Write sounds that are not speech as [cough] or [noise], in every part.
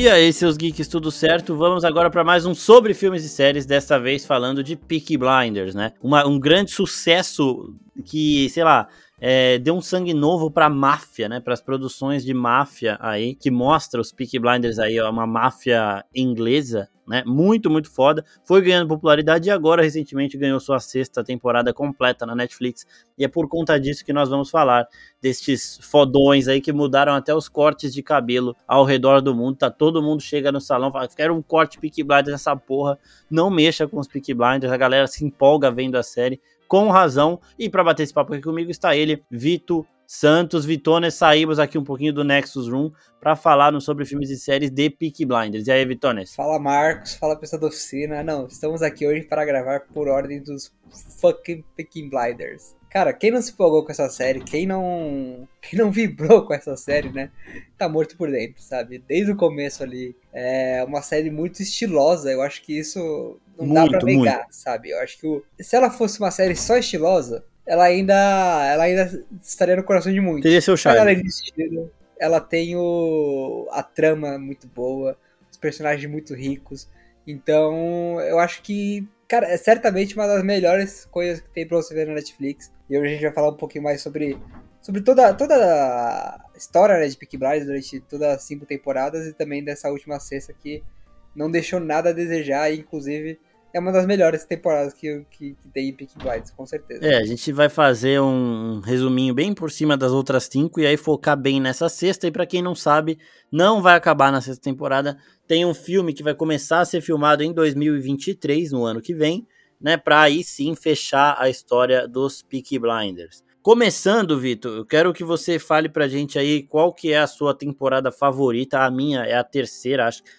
E aí, seus geeks, tudo certo? Vamos agora para mais um sobre filmes e séries, desta vez falando de Peaky Blinders, né? Uma, um grande sucesso que, sei lá, é, deu um sangue novo pra máfia, né? Para as produções de máfia aí, que mostra os Peaky Blinders aí, ó, uma máfia inglesa, né? Muito, muito foda. Foi ganhando popularidade e agora, recentemente, ganhou sua sexta temporada completa na Netflix. E é por conta disso que nós vamos falar destes fodões aí que mudaram até os cortes de cabelo ao redor do mundo. Tá todo mundo chega no salão, fala, quero um corte Peaky Blinders nessa porra. Não mexa com os Peaky Blinders, a galera se empolga vendo a série com razão. E para bater esse papo aqui comigo está ele, Vito Santos. Vitones, saímos aqui um pouquinho do Nexus Room para falar sobre filmes e séries de Peaky Blinders. E aí, Vitones? Fala, Marcos. Fala, pessoal da oficina. Não, estamos aqui hoje para gravar por ordem dos fucking Peaky Blinders. Cara, quem não se empolgou com essa série, quem não, quem não vibrou com essa série, né, tá morto por dentro, sabe? Desde o começo ali. É uma série muito estilosa, eu acho que isso não muito, dá pra negar, muito. sabe? Eu acho que o, se ela fosse uma série só estilosa, ela ainda, ela ainda estaria no coração de muitos. Teria seu charme. Ela, é estilo, ela tem o, a trama muito boa, os personagens muito ricos. Então, eu acho que, cara, é certamente uma das melhores coisas que tem pra você ver na Netflix. E hoje a gente vai falar um pouquinho mais sobre, sobre toda, toda a história né, de Peaky Blinders durante todas as cinco temporadas e também dessa última sexta que não deixou nada a desejar, inclusive é uma das melhores temporadas que, que, que tem em Peaky Blinders, com certeza. É, a gente vai fazer um resuminho bem por cima das outras cinco e aí focar bem nessa sexta. E para quem não sabe, não vai acabar na sexta temporada. Tem um filme que vai começar a ser filmado em 2023, no ano que vem, né? Para aí sim fechar a história dos Peaky Blinders. Começando, Vitor, eu quero que você fale pra gente aí qual que é a sua temporada favorita. A minha é a terceira, Acho que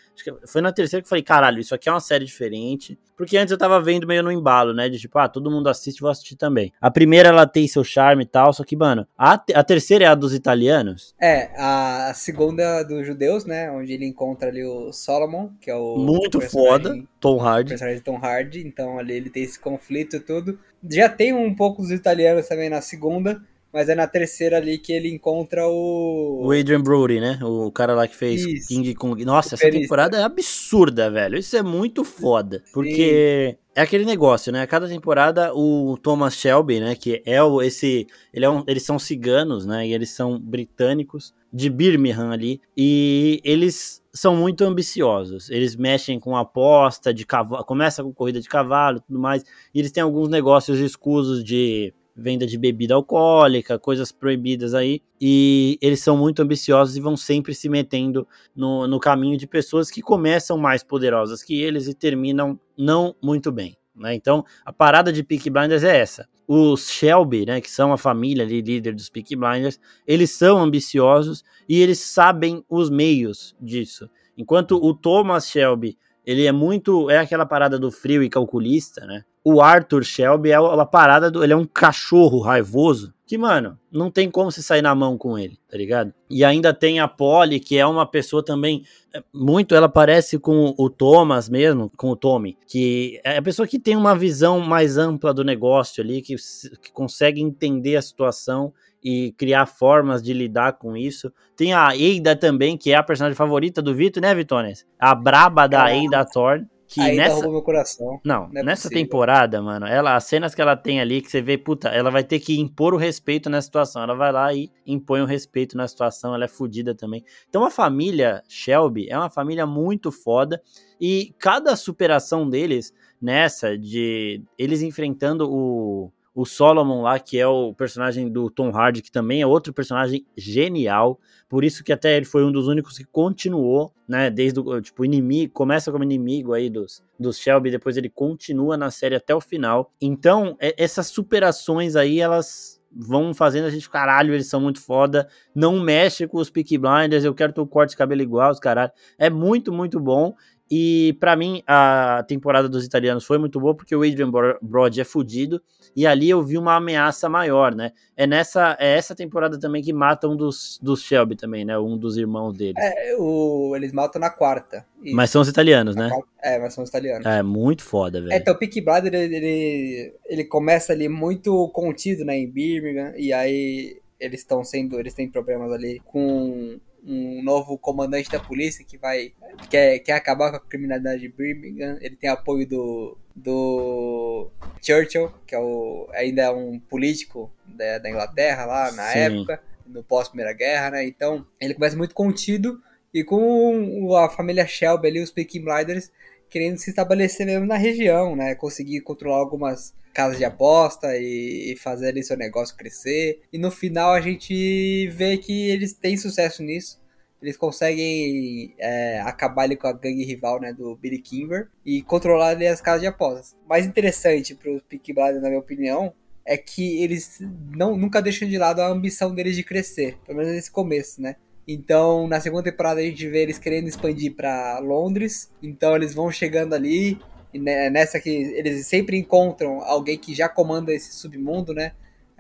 foi na terceira que eu falei, caralho, isso aqui é uma série diferente. Porque antes eu tava vendo meio no embalo, né? De tipo, ah, todo mundo assiste, vou assistir também. A primeira, ela tem seu charme e tal, só que, mano, a, a terceira é a dos italianos? É, a segunda é dos judeus, né? Onde ele encontra ali o Solomon, que é o. Muito foda, Tom Hardy. Personagem Tom Hardy, então ali ele tem esse conflito e tudo. Já tem um pouco dos italianos também na segunda. Mas é na terceira ali que ele encontra o. O Adrian Brody, né? O cara lá que fez Isso. King Kong. Nossa, essa temporada é absurda, velho. Isso é muito foda. Porque. Sim. É aquele negócio, né? Cada temporada o Thomas Shelby, né, que é o esse, ele é um, eles são ciganos, né? E eles são britânicos de Birmingham ali e eles são muito ambiciosos. Eles mexem com aposta de cavalo, começa com corrida de cavalo, tudo mais. E eles têm alguns negócios escusos de venda de bebida alcoólica, coisas proibidas aí, e eles são muito ambiciosos e vão sempre se metendo no, no caminho de pessoas que começam mais poderosas que eles e terminam não muito bem. Né? Então, a parada de Peaky Blinders é essa. Os Shelby, né, que são a família ali, líder dos Peaky Blinders, eles são ambiciosos e eles sabem os meios disso. Enquanto o Thomas Shelby, ele é muito, é aquela parada do frio e calculista, né? O Arthur Shelby é uma parada do. Ele é um cachorro raivoso. Que, mano, não tem como você sair na mão com ele, tá ligado? E ainda tem a Polly, que é uma pessoa também. É, muito, ela parece com o Thomas mesmo, com o Tommy, que é a pessoa que tem uma visão mais ampla do negócio ali, que, que consegue entender a situação e criar formas de lidar com isso. Tem a Eida também, que é a personagem favorita do Vitor, né, Vitones? A braba da. Eida Thorne que Ainda nessa meu coração. Não, não é nessa possível. temporada, mano, ela as cenas que ela tem ali que você vê, puta, ela vai ter que impor o respeito na situação. Ela vai lá e impõe o respeito na situação, ela é fodida também. Então a família Shelby é uma família muito foda e cada superação deles nessa de eles enfrentando o o Solomon lá, que é o personagem do Tom Hardy, que também é outro personagem genial. Por isso que até ele foi um dos únicos que continuou, né? Desde o tipo, inimigo, começa como inimigo aí dos, dos Shelby, depois ele continua na série até o final. Então, essas superações aí, elas vão fazendo a gente, caralho, eles são muito foda. Não mexe com os Peaky Blinders, eu quero ter o corte de cabelo igual, os caralho. É muito, muito bom. E para mim, a temporada dos italianos foi muito boa porque o Adrian Brody é fudido e ali eu vi uma ameaça maior, né? É nessa é essa temporada também que matam um dos, dos Shelby também, né? Um dos irmãos deles. É, o, eles matam na quarta. Isso. Mas são os italianos, né? É, mas são os italianos. É, muito foda, velho. É, então o Peaky Blinders, ele, ele, ele começa ali muito contido, né, em Birmingham, e aí eles estão sendo, eles têm problemas ali com um novo comandante da polícia que vai quer, quer acabar com a criminalidade de Birmingham. Ele tem apoio do, do Churchill, que é o, ainda é um político da, da Inglaterra lá na Sim. época, no pós-Primeira Guerra, né? Então ele começa muito contido e com a família Shelby ali, os Peaky Blinders, querendo se estabelecer mesmo na região, né? Conseguir controlar algumas casas de aposta e, e fazer ali seu negócio crescer. E no final a gente vê que eles têm sucesso nisso. Eles conseguem é, acabar ali com a gangue rival né, do Billy Kimber e controlar ali as casas de apostas. Mais interessante para os Peaky Blinders, na minha opinião, é que eles não, nunca deixam de lado a ambição deles de crescer, pelo menos nesse começo, né? Então, na segunda temporada a gente vê eles querendo expandir para Londres. Então, eles vão chegando ali. E nessa que eles sempre encontram alguém que já comanda esse submundo, né?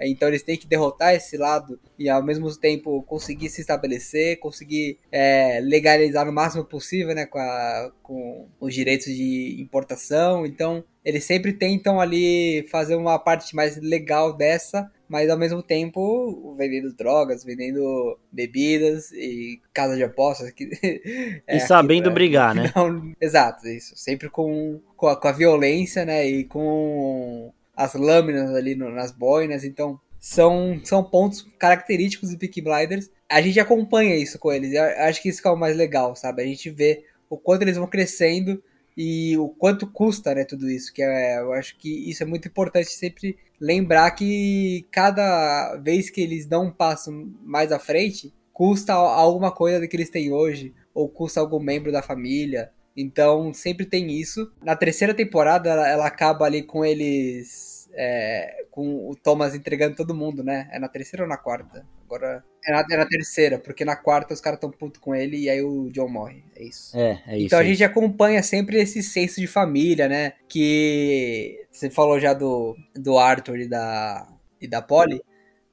Então eles têm que derrotar esse lado e ao mesmo tempo conseguir se estabelecer, conseguir é, legalizar no máximo possível, né, com, a, com os direitos de importação. Então eles sempre tentam ali fazer uma parte mais legal dessa, mas ao mesmo tempo vendendo drogas, vendendo bebidas e casa de apostas. Que, [laughs] é, e sabendo aqui, brigar, né? [laughs] Não, exato, isso. Sempre com, com a, com, a, violência, né? E com as lâminas ali no, nas boinas. Então, são, são pontos característicos de Peaky Blinders. A gente acompanha isso com eles. Eu acho que isso que é o mais legal, sabe? A gente vê o quanto eles vão crescendo e o quanto custa, né, tudo isso. Que é, eu acho que isso é muito importante sempre lembrar que cada vez que eles dão um passo mais à frente, custa alguma coisa que eles têm hoje, ou custa algum membro da família. Então sempre tem isso. Na terceira temporada ela, ela acaba ali com eles é, com o Thomas entregando todo mundo, né? É na terceira ou na quarta? Agora é na, é na terceira, porque na quarta os caras tão puto com ele e aí o John morre. É isso. É, é isso. Então a gente acompanha sempre esse senso de família, né? Que você falou já do, do Arthur e da, e da Polly.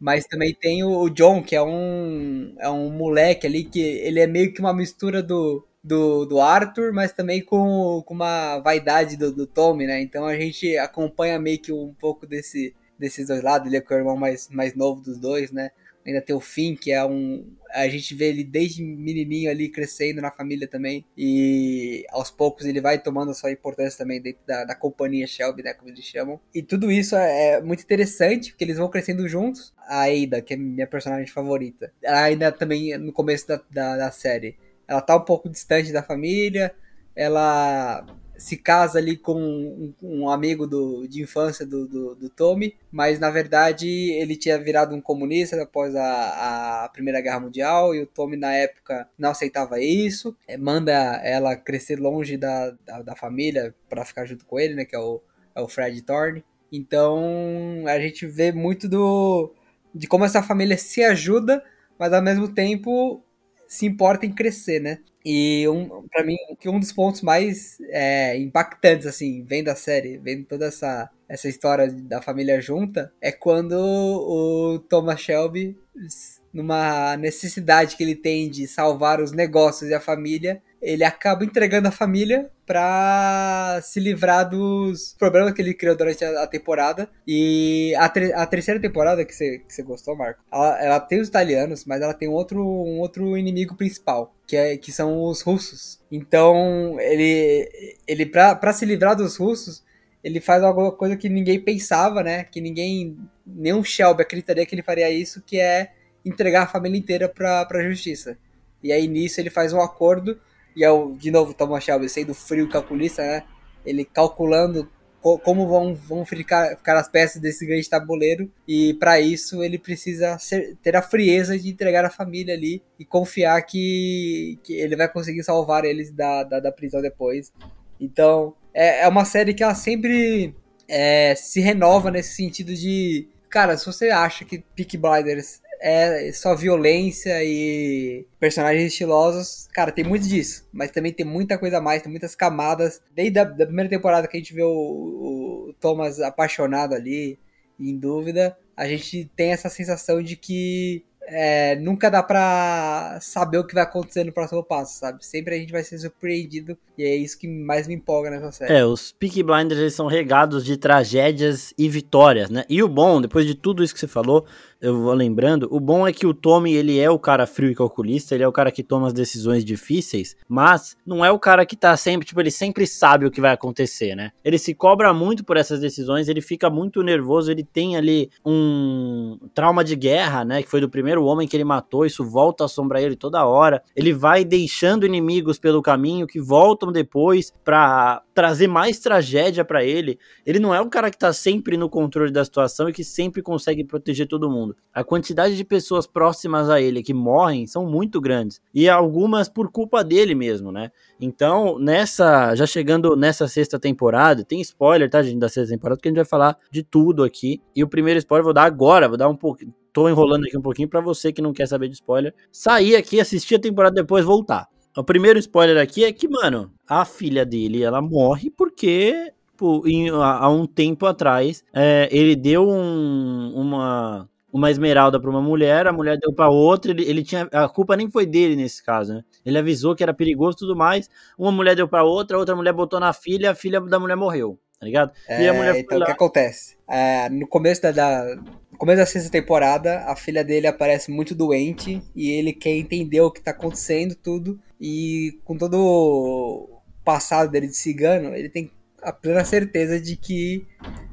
Mas também tem o John, que é um, é um moleque ali que ele é meio que uma mistura do, do, do Arthur, mas também com, com uma vaidade do, do Tommy, né? Então a gente acompanha meio que um pouco desse, desses dois lados. Ele é o irmão mais, mais novo dos dois, né? Ainda tem o Finn, que é um. A gente vê ele desde menininho ali crescendo na família também. E aos poucos ele vai tomando a sua importância também dentro da, da companhia Shelby, né? Como eles chamam. E tudo isso é, é muito interessante, porque eles vão crescendo juntos. A Ada, que é minha personagem favorita. Ela ainda também no começo da, da, da série ela tá um pouco distante da família, ela se casa ali com um, um amigo do, de infância do, do, do, Tommy, mas na verdade ele tinha virado um comunista após a, a Primeira Guerra Mundial e o Tommy na época não aceitava isso, é, manda ela crescer longe da, da, da família para ficar junto com ele, né, que é o, é o Fred Thorne. Então a gente vê muito do de como essa família se ajuda, mas ao mesmo tempo se importa em crescer, né? E um, para mim, um dos pontos mais é, impactantes, assim, vendo a série, vendo toda essa, essa história da família junta, é quando o Thomas Shelby, numa necessidade que ele tem de salvar os negócios e a família, ele acaba entregando a família para se livrar dos problemas que ele criou durante a, temporada. E a, a, terceira temporada que você, gostou, Marco, ela, ela, tem os italianos, mas ela tem outro, um outro inimigo principal, que, é, que são os russos. Então, ele, ele para se livrar dos russos, ele faz alguma coisa que ninguém pensava, né? Que ninguém, nenhum Shelby acreditaria que ele faria isso, que é entregar a família inteira para a justiça. E aí nisso ele faz um acordo e é o, de novo, Thomas Shelby sendo frio calculista, né? Ele calculando co como vão, vão ficar, ficar as peças desse grande tabuleiro. E para isso ele precisa ser, ter a frieza de entregar a família ali e confiar que, que ele vai conseguir salvar eles da, da, da prisão depois. Então, é, é uma série que ela sempre é, se renova nesse sentido de. Cara, se você acha que Peak Blinders é só violência e personagens estilosos. Cara, tem muito disso, mas também tem muita coisa a mais, tem muitas camadas. Desde a da primeira temporada que a gente vê o, o Thomas apaixonado ali, em dúvida, a gente tem essa sensação de que é, nunca dá pra saber o que vai acontecer no próximo passo, sabe? Sempre a gente vai ser surpreendido e é isso que mais me empolga nessa série. É, os Peaky Blinders eles são regados de tragédias e vitórias, né? E o bom, depois de tudo isso que você falou, eu vou lembrando, o bom é que o Tommy, ele é o cara frio e calculista, ele é o cara que toma as decisões difíceis, mas não é o cara que tá sempre, tipo, ele sempre sabe o que vai acontecer, né? Ele se cobra muito por essas decisões, ele fica muito nervoso, ele tem ali um trauma de guerra, né, que foi do primeiro homem que ele matou, isso volta a assombrar ele toda hora. Ele vai deixando inimigos pelo caminho que voltam depois para trazer mais tragédia para ele. Ele não é o cara que tá sempre no controle da situação e que sempre consegue proteger todo mundo. A quantidade de pessoas próximas a ele que morrem são muito grandes. E algumas por culpa dele mesmo, né? Então, nessa. Já chegando nessa sexta temporada, tem spoiler, tá, gente, da sexta temporada, porque a gente vai falar de tudo aqui. E o primeiro spoiler eu vou dar agora, vou dar um pouco. Tô enrolando aqui um pouquinho para você que não quer saber de spoiler. Sair aqui, assistir a temporada depois voltar. O primeiro spoiler aqui é que, mano, a filha dele, ela morre porque em, há um tempo atrás, é, ele deu um, uma uma esmeralda para uma mulher, a mulher deu para outra, ele, ele tinha a culpa nem foi dele nesse caso, né? Ele avisou que era perigoso e tudo mais. Uma mulher deu para outra, outra mulher botou na filha, a filha da mulher morreu, tá ligado? É, e a mulher então o que acontece? É, no começo da, da no começo da sexta temporada, a filha dele aparece muito doente e ele quer entender o que tá acontecendo tudo e com todo o passado dele de cigano, ele tem a plena certeza de que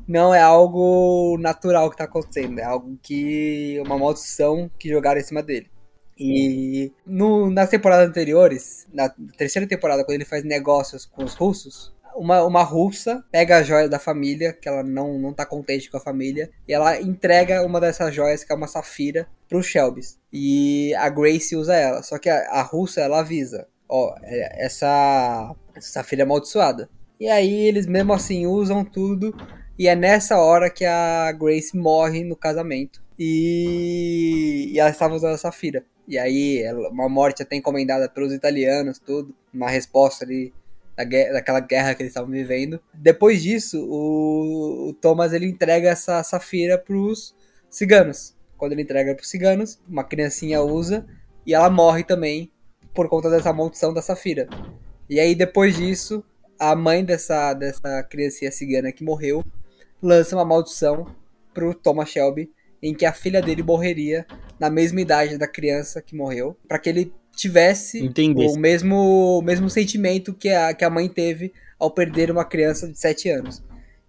não é algo natural que tá acontecendo, é algo que. uma maldição que jogaram em cima dele. E no, nas temporadas anteriores, na terceira temporada, quando ele faz negócios com os russos, uma, uma russa pega a joia da família, que ela não, não tá contente com a família, e ela entrega uma dessas joias, que é uma safira, pro Shelbys. E a Grace usa ela. Só que a, a russa, ela avisa: ó, é, essa, essa safira é amaldiçoada. E aí eles mesmo assim usam tudo. E é nessa hora que a Grace morre no casamento. E, e ela estava usando a Safira. E aí, uma morte até encomendada pelos italianos, tudo. Uma resposta ali da guerra, daquela guerra que eles estavam vivendo. Depois disso, o, o Thomas ele entrega essa Safira pros ciganos. Quando ele entrega para os ciganos, uma criancinha usa e ela morre também por conta dessa maldição da Safira. E aí, depois disso, a mãe dessa, dessa criancinha cigana que morreu lança uma maldição pro Thomas Shelby em que a filha dele morreria na mesma idade da criança que morreu, para que ele tivesse Entendi. o mesmo, o mesmo sentimento que a, que a mãe teve ao perder uma criança de 7 anos.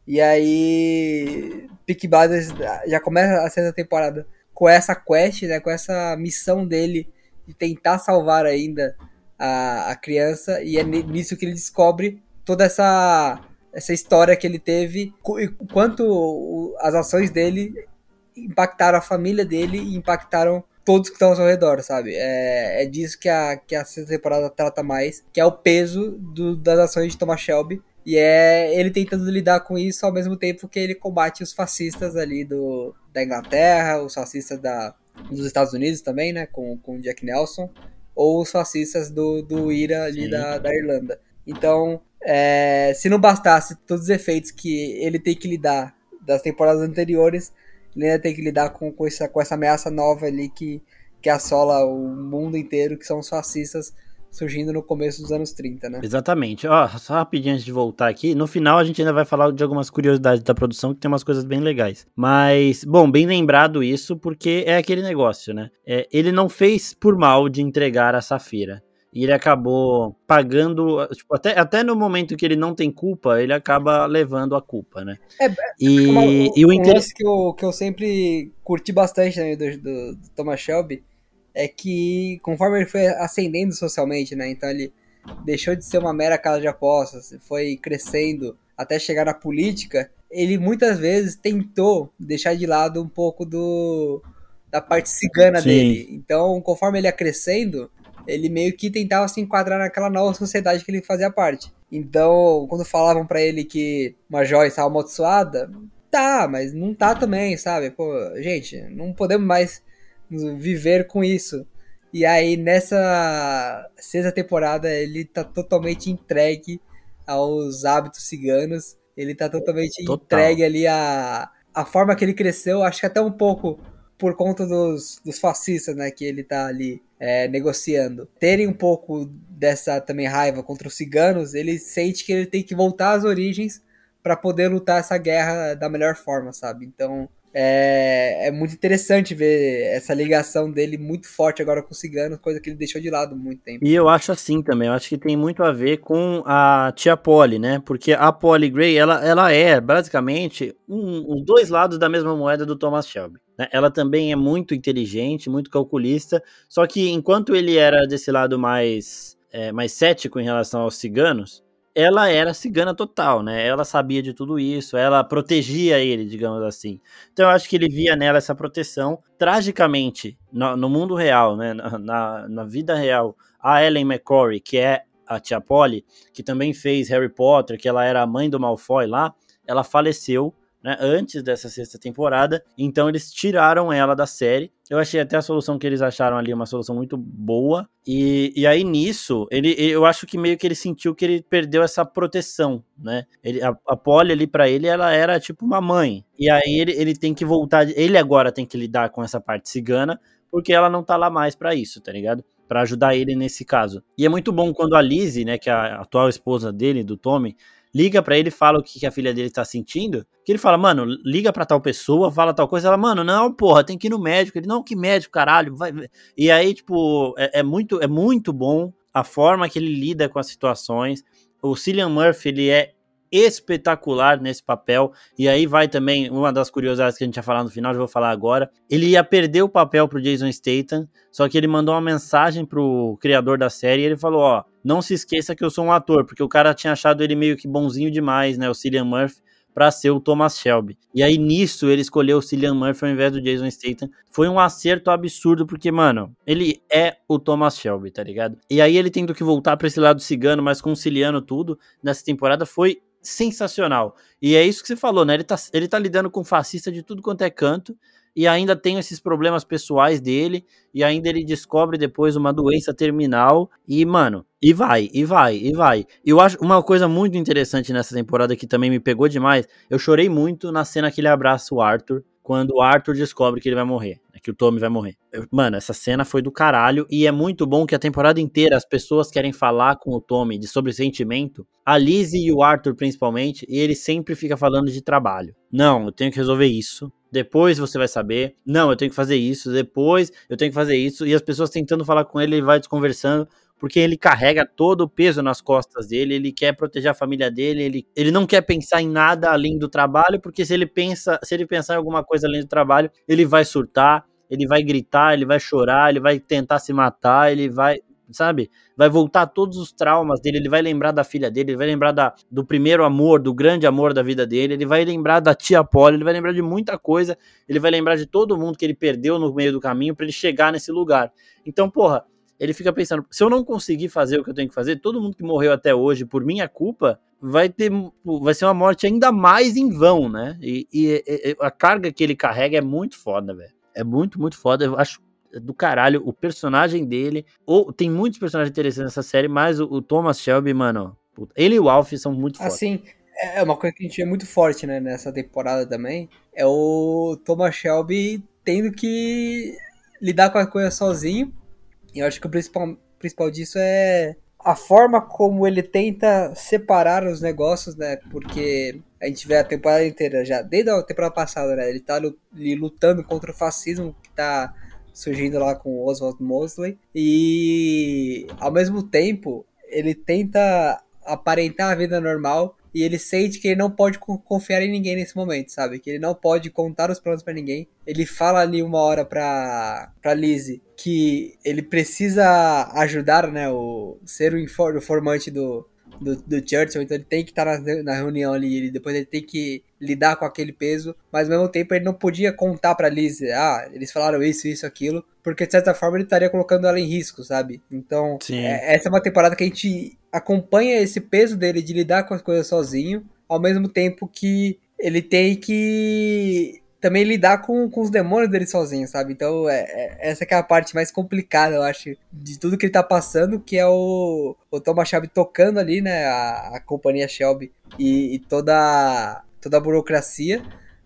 E aí, Peaky Blinders já começa a sexta temporada com essa quest, né, com essa missão dele de tentar salvar ainda a, a criança, e é nisso que ele descobre toda essa essa história que ele teve e quanto as ações dele impactaram a família dele e impactaram todos que estão ao seu redor, sabe? É, é disso que a, que a sexta temporada trata mais, que é o peso do, das ações de Thomas Shelby. E é ele tentando lidar com isso ao mesmo tempo que ele combate os fascistas ali do, da Inglaterra, os fascistas da, dos Estados Unidos também, né? Com, com Jack Nelson, ou os fascistas do, do IRA ali da, da Irlanda. Então, é, se não bastasse todos os efeitos que ele tem que lidar das temporadas anteriores, ele ainda tem que lidar com, com, essa, com essa ameaça nova ali que, que assola o mundo inteiro, que são os fascistas surgindo no começo dos anos 30, né? Exatamente. Ó, só rapidinho antes de voltar aqui, no final a gente ainda vai falar de algumas curiosidades da produção, que tem umas coisas bem legais. Mas, bom, bem lembrado isso, porque é aquele negócio, né? É, ele não fez por mal de entregar a Safira e ele acabou pagando, tipo, até, até no momento que ele não tem culpa, ele acaba levando a culpa, né? É, e, uma, o, e o interesse que eu, que eu sempre curti bastante né, do, do, do, Thomas Shelby é que conforme ele foi ascendendo socialmente, né? Então ele deixou de ser uma mera casa de apostas, foi crescendo até chegar na política, ele muitas vezes tentou deixar de lado um pouco do da parte cigana Sim. dele. Então, conforme ele ia crescendo, ele meio que tentava se enquadrar naquela nova sociedade que ele fazia parte. Então, quando falavam para ele que uma joia estava amaldiçoada, tá, mas não tá também, sabe? Pô, gente, não podemos mais viver com isso. E aí, nessa sexta temporada, ele tá totalmente entregue aos hábitos ciganos. Ele tá totalmente Total. entregue ali a, a forma que ele cresceu. Acho que até um pouco por conta dos, dos fascistas, né, que ele tá ali é, negociando, terem um pouco dessa também raiva contra os ciganos, ele sente que ele tem que voltar às origens para poder lutar essa guerra da melhor forma, sabe? Então é, é muito interessante ver essa ligação dele muito forte agora com os ciganos, coisa que ele deixou de lado muito tempo. E eu acho assim também, eu acho que tem muito a ver com a tia Polly, né? Porque a Polly Gray, ela, ela é basicamente um, os dois lados da mesma moeda do Thomas Shelby. Né? Ela também é muito inteligente, muito calculista, só que enquanto ele era desse lado mais, é, mais cético em relação aos ciganos, ela era cigana total, né? Ela sabia de tudo isso, ela protegia ele, digamos assim. Então eu acho que ele via nela essa proteção. Tragicamente, no, no mundo real, né? Na, na, vida real, a Ellen McCory, que é a tia Polly, que também fez Harry Potter, que ela era a mãe do Malfoy lá, ela faleceu né, antes dessa sexta temporada, então eles tiraram ela da série. Eu achei até a solução que eles acharam ali uma solução muito boa. E, e aí nisso, ele, eu acho que meio que ele sentiu que ele perdeu essa proteção, né? Ele, a, a Polly ali para ele, ela era tipo uma mãe. E aí ele, ele tem que voltar, ele agora tem que lidar com essa parte cigana, porque ela não tá lá mais para isso, tá ligado? Para ajudar ele nesse caso. E é muito bom quando a Lizzie, né, que é a atual esposa dele, do Tommy, liga para ele, fala o que, que a filha dele tá sentindo, que ele fala, mano, liga pra tal pessoa, fala tal coisa, ela, mano, não, porra, tem que ir no médico. Ele, não, que médico, caralho, vai. E aí, tipo, é, é muito, é muito bom a forma que ele lida com as situações. O Cillian Murphy, ele é espetacular nesse papel. E aí vai também uma das curiosidades que a gente ia falar no final, eu vou falar agora. Ele ia perder o papel pro Jason Statham, só que ele mandou uma mensagem pro criador da série e ele falou: Ó, não se esqueça que eu sou um ator, porque o cara tinha achado ele meio que bonzinho demais, né? O Cillian Murphy para ser o Thomas Shelby. E aí nisso ele escolheu o Cillian Murphy ao invés do Jason Statham. Foi um acerto absurdo porque, mano, ele é o Thomas Shelby, tá ligado? E aí ele tendo que voltar para esse lado cigano, mas conciliando tudo nessa temporada foi sensacional. E é isso que você falou, né? Ele tá, ele tá lidando com fascista de tudo quanto é canto, e ainda tem esses problemas pessoais dele, e ainda ele descobre depois uma doença terminal, e, mano, e vai, e vai, e vai. Eu acho uma coisa muito interessante nessa temporada que também me pegou demais, eu chorei muito na cena que ele abraça o Arthur, quando o Arthur descobre que ele vai morrer, né, que o Tommy vai morrer. Mano, essa cena foi do caralho e é muito bom que a temporada inteira as pessoas querem falar com o Tommy de sobre sentimento. A Lizzie e o Arthur principalmente, e ele sempre fica falando de trabalho. Não, eu tenho que resolver isso. Depois você vai saber. Não, eu tenho que fazer isso. Depois eu tenho que fazer isso. E as pessoas tentando falar com ele, ele vai desconversando porque ele carrega todo o peso nas costas dele, ele quer proteger a família dele, ele, ele não quer pensar em nada além do trabalho, porque se ele pensa, se ele pensar em alguma coisa além do trabalho, ele vai surtar, ele vai gritar, ele vai chorar, ele vai tentar se matar, ele vai, sabe? Vai voltar todos os traumas dele, ele vai lembrar da filha dele, ele vai lembrar da, do primeiro amor, do grande amor da vida dele, ele vai lembrar da tia Polly, ele vai lembrar de muita coisa, ele vai lembrar de todo mundo que ele perdeu no meio do caminho para ele chegar nesse lugar. Então, porra, ele fica pensando: se eu não conseguir fazer o que eu tenho que fazer, todo mundo que morreu até hoje por minha culpa vai ter vai ser uma morte ainda mais em vão, né? E, e, e a carga que ele carrega é muito foda, velho. É muito, muito foda. Eu acho do caralho o personagem dele. Ou tem muitos personagens interessantes nessa série, mas o, o Thomas Shelby, mano, puta, ele e o Alf são muito fortes. Assim, é uma coisa que a gente é muito forte, né, nessa temporada também. É o Thomas Shelby tendo que lidar com a coisa sozinho e eu acho que o principal, principal disso é a forma como ele tenta separar os negócios, né? Porque a gente vê a temporada inteira já, desde a temporada passada, né? Ele tá lutando contra o fascismo que tá surgindo lá com o Oswald Mosley. E ao mesmo tempo, ele tenta aparentar a vida normal e ele sente que ele não pode confiar em ninguém nesse momento, sabe? Que ele não pode contar os planos para ninguém. Ele fala ali uma hora pra, pra Lizzie que ele precisa ajudar, né? O, ser o, informante do, do, do Churchill, então ele tem que estar na, na reunião ali, e depois ele tem que lidar com aquele peso, mas ao mesmo tempo ele não podia contar pra Liz, ah, eles falaram isso, isso, aquilo, porque de certa forma ele estaria colocando ela em risco, sabe? Então, é, essa é uma temporada que a gente acompanha esse peso dele de lidar com as coisas sozinho, ao mesmo tempo que ele tem que também lidar com, com os demônios dele sozinho, sabe? Então, é, é, essa é a parte mais complicada, eu acho, de tudo que ele tá passando, que é o, o Thomas Shelby tocando ali, né, a, a companhia Shelby e, e toda, toda a burocracia,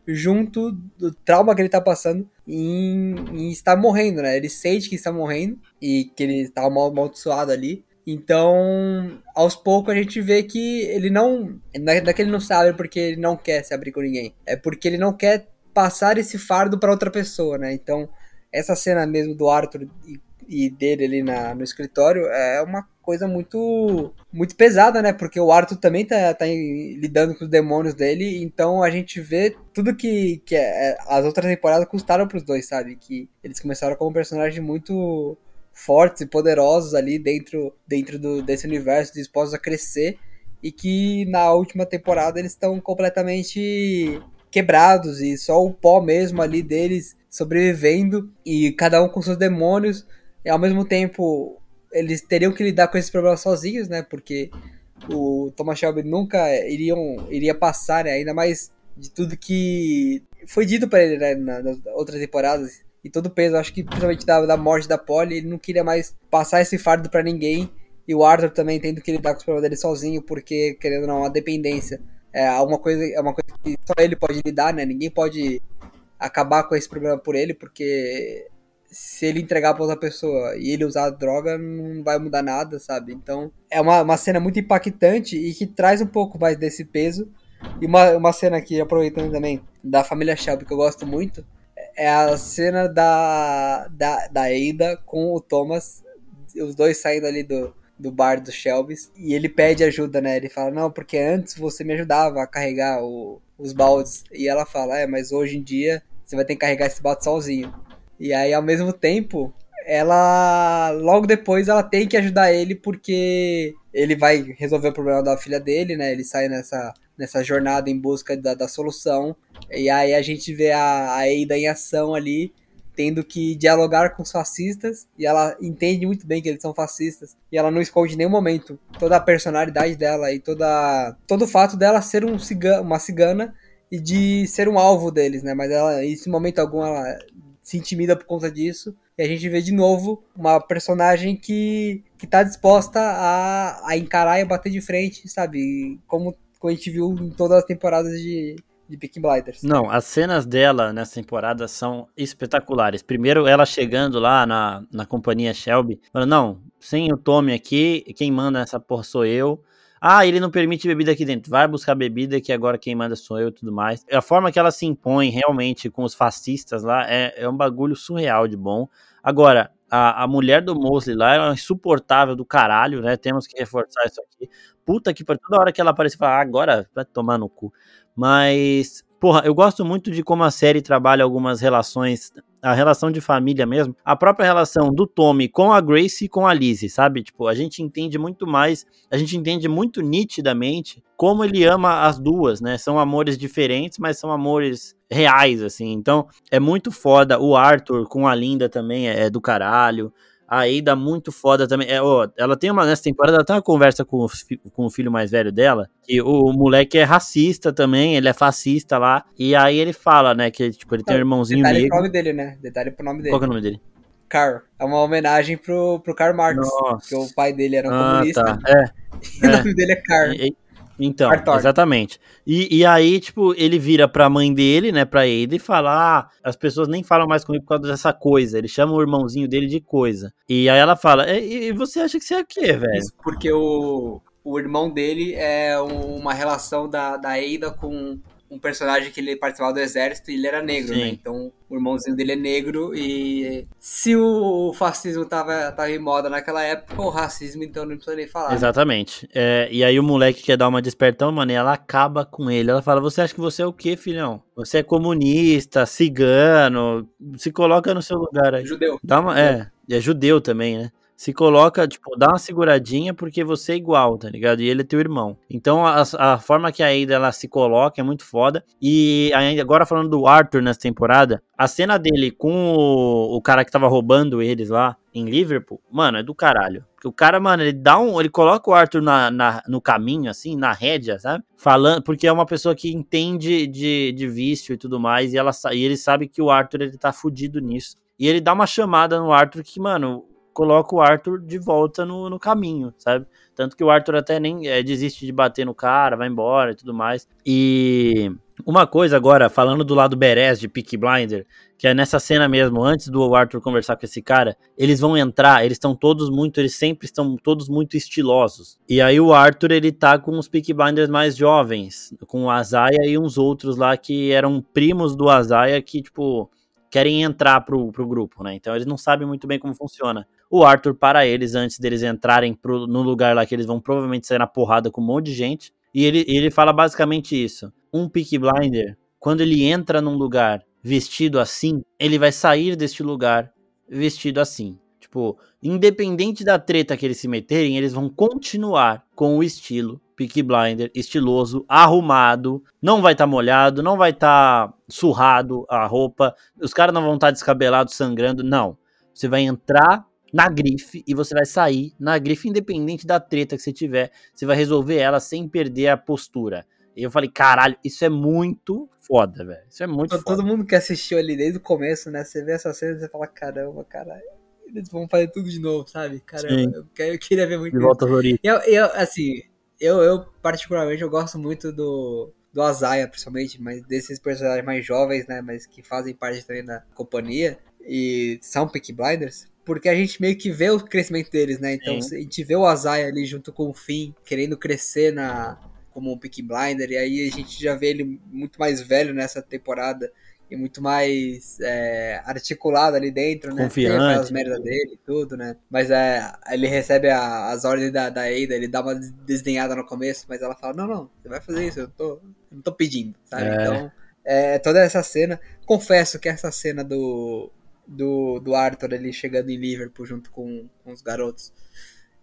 junto do trauma que ele tá passando em, em estar morrendo, né? Ele sente que está morrendo e que ele tá amaldiçoado ali. Então, aos poucos a gente vê que ele não. Não é que ele não sabe porque ele não quer se abrir com ninguém. É porque ele não quer passar esse fardo para outra pessoa, né? Então, essa cena mesmo do Arthur e, e dele ali na, no escritório é uma coisa muito muito pesada, né? Porque o Arthur também tá, tá lidando com os demônios dele, então a gente vê tudo que, que é, as outras temporadas custaram pros dois, sabe? Que eles começaram como personagens muito fortes e poderosos ali dentro, dentro do, desse universo, dispostos a crescer, e que na última temporada eles estão completamente quebrados e só o pó mesmo ali deles sobrevivendo e cada um com seus demônios e ao mesmo tempo eles teriam que lidar com esses problemas sozinhos, né? Porque o Thomas Shelby nunca iriam, iria passar, né? ainda mais de tudo que foi dito para ele né? nas outras temporadas e todo o peso, acho que principalmente da, da morte da Polly, ele não queria mais passar esse fardo para ninguém. E o Arthur também tendo que lidar com os problemas dele sozinho, porque, querendo ou não, a dependência é uma coisa, é uma coisa que só ele pode lidar, né? Ninguém pode acabar com esse problema por ele, porque se ele entregar pra outra pessoa e ele usar droga, não vai mudar nada, sabe? Então, é uma, uma cena muito impactante e que traz um pouco mais desse peso. E uma, uma cena aqui, aproveitando também, da família Shelby, que eu gosto muito, é a cena da, da, da Ada com o Thomas, os dois saindo ali do, do bar do Shelby's, e ele pede ajuda, né? Ele fala, não, porque antes você me ajudava a carregar o, os baldes. E ela fala, é, mas hoje em dia você vai ter que carregar esse balde sozinho. E aí, ao mesmo tempo, ela logo depois ela tem que ajudar ele porque ele vai resolver o problema da filha dele, né? Ele sai nessa, nessa jornada em busca da, da solução. E aí a gente vê a, a Eida em ação ali, tendo que dialogar com os fascistas, e ela entende muito bem que eles são fascistas, e ela não esconde em nenhum momento toda a personalidade dela e toda, todo o fato dela ser um cigana, uma cigana e de ser um alvo deles, né? Mas ela, em momento algum, ela se intimida por conta disso. E a gente vê de novo uma personagem que, que tá disposta a, a encarar e bater de frente, sabe? Como, como a gente viu em todas as temporadas de, de Peaky Blinders. Não, as cenas dela nessa temporada são espetaculares. Primeiro, ela chegando lá na, na companhia Shelby, falando, não, sem o Tommy aqui, quem manda essa porra sou eu. Ah, ele não permite bebida aqui dentro. Vai buscar bebida que agora quem manda sou eu e tudo mais. A forma que ela se impõe realmente com os fascistas lá é, é um bagulho surreal de bom. Agora, a, a mulher do Mosley lá é insuportável do caralho, né? Temos que reforçar isso aqui. Puta que por toda hora que ela aparece, fala, ah, agora vai tomar no cu. Mas Porra, eu gosto muito de como a série trabalha algumas relações, a relação de família mesmo, a própria relação do Tommy com a Grace e com a Lizzie, sabe? Tipo, a gente entende muito mais, a gente entende muito nitidamente como ele ama as duas, né? São amores diferentes, mas são amores reais, assim. Então, é muito foda. O Arthur com a Linda também é, é do caralho. A Ada muito foda também. É, ó, ela tem uma, nessa temporada, ela tem uma conversa com o, com o filho mais velho dela, que o, moleque é racista também, ele é fascista lá. E aí ele fala, né, que tipo, ele tem um irmãozinho Detalhe negro. pro nome dele, né? Detalhe pro nome dele. Qual que é o nome dele? Carl. É uma homenagem pro, pro Karl Marx. Nossa. Que o pai dele era um ah, comunista. Tá. É. E [laughs] o nome dele é Carl. E, então, exatamente. E, e aí, tipo, ele vira pra mãe dele, né, pra ele, e fala: ah, as pessoas nem falam mais comigo por causa dessa coisa. Ele chama o irmãozinho dele de coisa. E aí ela fala: e, e você acha que você é o quê, velho? Isso porque o, o irmão dele é uma relação da, da Ada com um personagem que ele participava do exército e ele era negro, né? Sim. né? Então o irmãozinho dele é negro e se o fascismo tava, tava em moda naquela época, o racismo então não precisa nem falar. Exatamente. É, e aí o moleque quer dar uma despertão, mano, e ela acaba com ele. Ela fala: Você acha que você é o quê, filhão? Você é comunista, cigano, se coloca no seu lugar aí. Judeu. Dá uma, é, é judeu também, né? Se coloca, tipo, dá uma seguradinha porque você é igual, tá ligado? E ele é teu irmão. Então a, a forma que a Ada ela se coloca é muito foda. E agora falando do Arthur nessa temporada, a cena dele com o, o cara que tava roubando eles lá em Liverpool, mano, é do caralho. Porque o cara, mano, ele dá um. Ele coloca o Arthur na, na, no caminho, assim, na rédea, sabe? Falando, porque é uma pessoa que entende de, de vício e tudo mais. E, ela, e ele sabe que o Arthur ele tá fudido nisso. E ele dá uma chamada no Arthur que, mano, coloca o Arthur de volta no, no caminho, sabe? Tanto que o Arthur até nem é, desiste de bater no cara, vai embora e tudo mais. E uma coisa agora, falando do lado Beres de Peaky Blinder, que é nessa cena mesmo, antes do Arthur conversar com esse cara, eles vão entrar, eles estão todos muito, eles sempre estão todos muito estilosos. E aí o Arthur, ele tá com os Peaky Blinders mais jovens, com o Azaia e uns outros lá que eram primos do Azaia que, tipo, querem entrar pro, pro grupo, né? Então eles não sabem muito bem como funciona. O Arthur para eles antes deles entrarem pro, no lugar lá que eles vão provavelmente sair na porrada com um monte de gente. E ele, ele fala basicamente isso. Um Peaky Blinder, quando ele entra num lugar vestido assim, ele vai sair deste lugar vestido assim. Tipo, independente da treta que eles se meterem, eles vão continuar com o estilo Peaky Blinder, estiloso, arrumado, não vai estar tá molhado, não vai estar tá surrado a roupa, os caras não vão estar tá descabelados, sangrando, não. Você vai entrar na grife e você vai sair na grife, independente da treta que você tiver, você vai resolver ela sem perder a postura. E eu falei, caralho, isso é muito foda, velho. Isso é muito Todo, foda. Todo mundo que assistiu ali desde o começo, né? Você vê essa cena e você fala, caramba, caralho. Eles vão fazer tudo de novo, sabe? Caramba, eu, eu, queria ver muito De volta às origens. Eu, eu, assim, eu, eu, particularmente, eu gosto muito do, do Azaia, principalmente, mas desses personagens mais jovens, né? Mas que fazem parte também da companhia. E são Peaky Blinders. Porque a gente meio que vê o crescimento deles, né? Então Sim. a gente vê o Azaia ali junto com o Finn, querendo crescer na, como um Peaky Blinder, e aí a gente já vê ele muito mais velho nessa temporada e muito mais é, articulado ali dentro, né? Confiante. As merdas dele e tudo, né? Mas é, ele recebe a, as ordens da, da Ada, ele dá uma desdenhada no começo, mas ela fala, não, não, você vai fazer isso, eu, tô, eu não tô pedindo, sabe? É. Então, é, toda essa cena, confesso que essa cena do, do, do Arthur ali chegando em Liverpool junto com, com os garotos,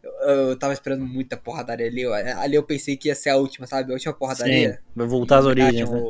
eu, eu tava esperando muita porradaria ali. Ali eu pensei que ia ser a última, sabe? A última porradaria. Sim, vai voltar às origens, né?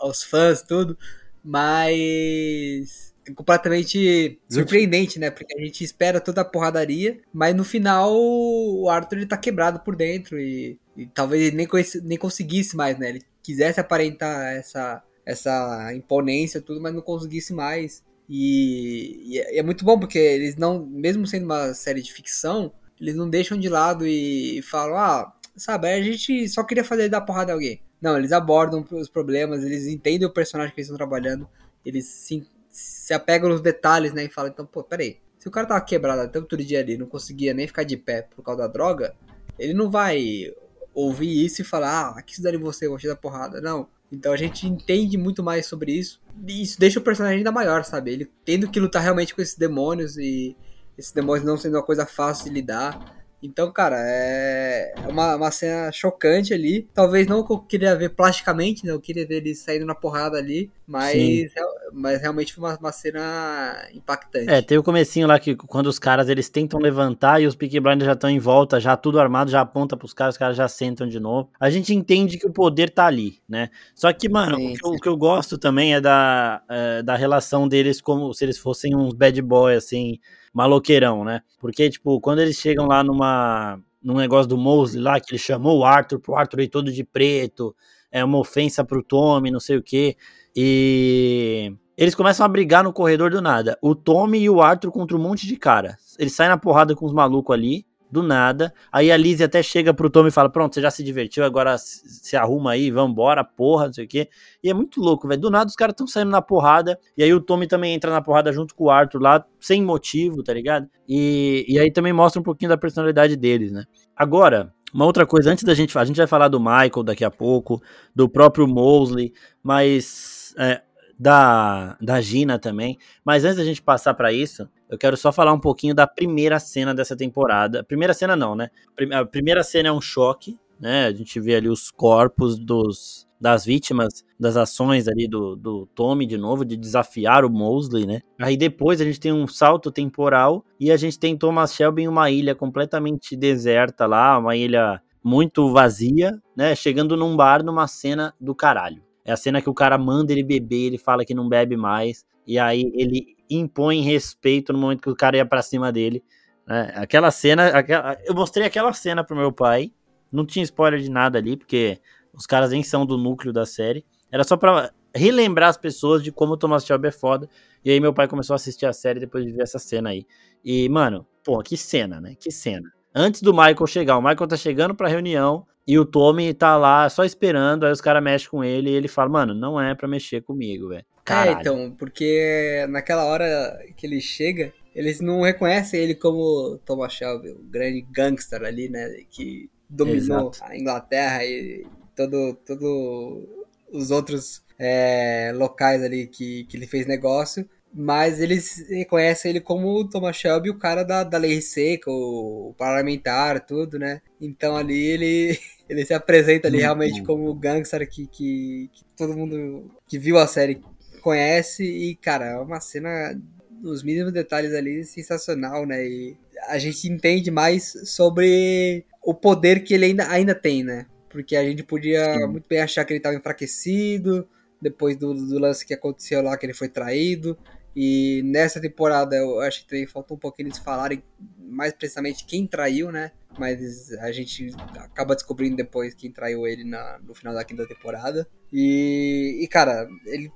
Aos fãs, tudo. Mas é completamente surpreendente, né? Porque a gente espera toda a porradaria, mas no final o Arthur ele tá quebrado por dentro e, e talvez ele nem, conhece, nem conseguisse mais, né? Ele quisesse aparentar essa, essa imponência, tudo, mas não conseguisse mais. E, e, é, é muito bom porque eles não, mesmo sendo uma série de ficção, eles não deixam de lado e falam, ah, sabe, a gente só queria fazer dar porrada a alguém. Não, eles abordam os problemas, eles entendem o personagem que eles estão trabalhando, eles se, se apegam nos detalhes, né, e falam, então, pô, peraí, se o cara tava quebrado até outro dia ali, não conseguia nem ficar de pé por causa da droga, ele não vai ouvir isso e falar, ah, aqui se você, vou te dar porrada. Não, então a gente entende muito mais sobre isso. E isso deixa o personagem ainda maior, sabe? Ele tendo que lutar realmente com esses demônios e esses demônios não sendo uma coisa fácil de lidar. Então, cara, é uma, uma cena chocante ali. Talvez não que eu queria ver plasticamente, né? Eu queria ver ele saindo na porrada ali. Mas, mas realmente foi uma, uma cena impactante. É, tem o comecinho lá que quando os caras eles tentam levantar e os Peaky Blinders já estão em volta, já tudo armado, já aponta pros caras, os caras já sentam de novo. A gente entende que o poder tá ali, né? Só que, mano, sim, o, que eu, o, que eu, gosto também é da, é, da relação deles como se eles fossem uns bad boys, assim maloqueirão, né? Porque, tipo, quando eles chegam lá numa, num negócio do Mosley lá, que ele chamou o Arthur pro Arthur ir todo de preto, é uma ofensa pro Tommy, não sei o quê. E eles começam a brigar no corredor do nada. O Tommy e o Arthur contra um monte de cara. Eles saem na porrada com os malucos ali do nada. Aí a Lizzie até chega pro Tommy e fala: Pronto, você já se divertiu, agora se arruma aí, vambora, porra, não sei o quê. E é muito louco, velho. Do nada os caras estão saindo na porrada. E aí o Tommy também entra na porrada junto com o Arthur lá, sem motivo, tá ligado? E, e aí também mostra um pouquinho da personalidade deles, né? Agora. Uma outra coisa, antes da gente. A gente vai falar do Michael daqui a pouco, do próprio Mosley, mas. É, da, da Gina também. Mas antes da gente passar para isso, eu quero só falar um pouquinho da primeira cena dessa temporada. Primeira cena não, né? A primeira cena é um choque, né? A gente vê ali os corpos dos, das vítimas das ações ali do, do Tommy de novo, de desafiar o Mosley, né? Aí depois a gente tem um salto temporal e a gente tem Thomas Shelby em uma ilha completamente deserta lá, uma ilha muito vazia, né? Chegando num bar numa cena do caralho. É a cena que o cara manda ele beber, ele fala que não bebe mais, e aí ele impõe respeito no momento que o cara ia para cima dele. Né? Aquela cena, aquela, eu mostrei aquela cena pro meu pai, não tinha spoiler de nada ali, porque os caras nem são do núcleo da série. Era só pra relembrar as pessoas de como o Thomas Shelby é foda. E aí meu pai começou a assistir a série depois de ver essa cena aí. E, mano, pô, que cena, né? Que cena. Antes do Michael chegar, o Michael tá chegando pra reunião e o Tommy tá lá só esperando, aí os caras mexem com ele e ele fala, mano, não é pra mexer comigo, velho. É, então, porque naquela hora que ele chega, eles não reconhecem ele como Thomas Shelby, o grande gangster ali, né? Que dominou Exato. a Inglaterra e todo, todo os outros é, locais ali que, que ele fez negócio. Mas eles reconhecem ele como o Thomas Shelby, o cara da, da lei seca, o, parlamentar, tudo, né? Então ali ele, [laughs] ele se apresenta ali realmente como o gangster que, que, que todo mundo que viu a série conhece. E, cara, é uma cena nos mínimos detalhes ali sensacional, né? E a gente entende mais sobre o poder que ele ainda, ainda tem, né? Porque a gente podia Sim. muito bem achar que ele estava enfraquecido depois do, do, lance que aconteceu lá, que ele foi traído. E nessa temporada eu acho que também faltou um pouquinho eles falarem mais precisamente quem traiu, né? Mas a gente acaba descobrindo depois quem traiu ele na, no final da quinta temporada. E, e cara, ele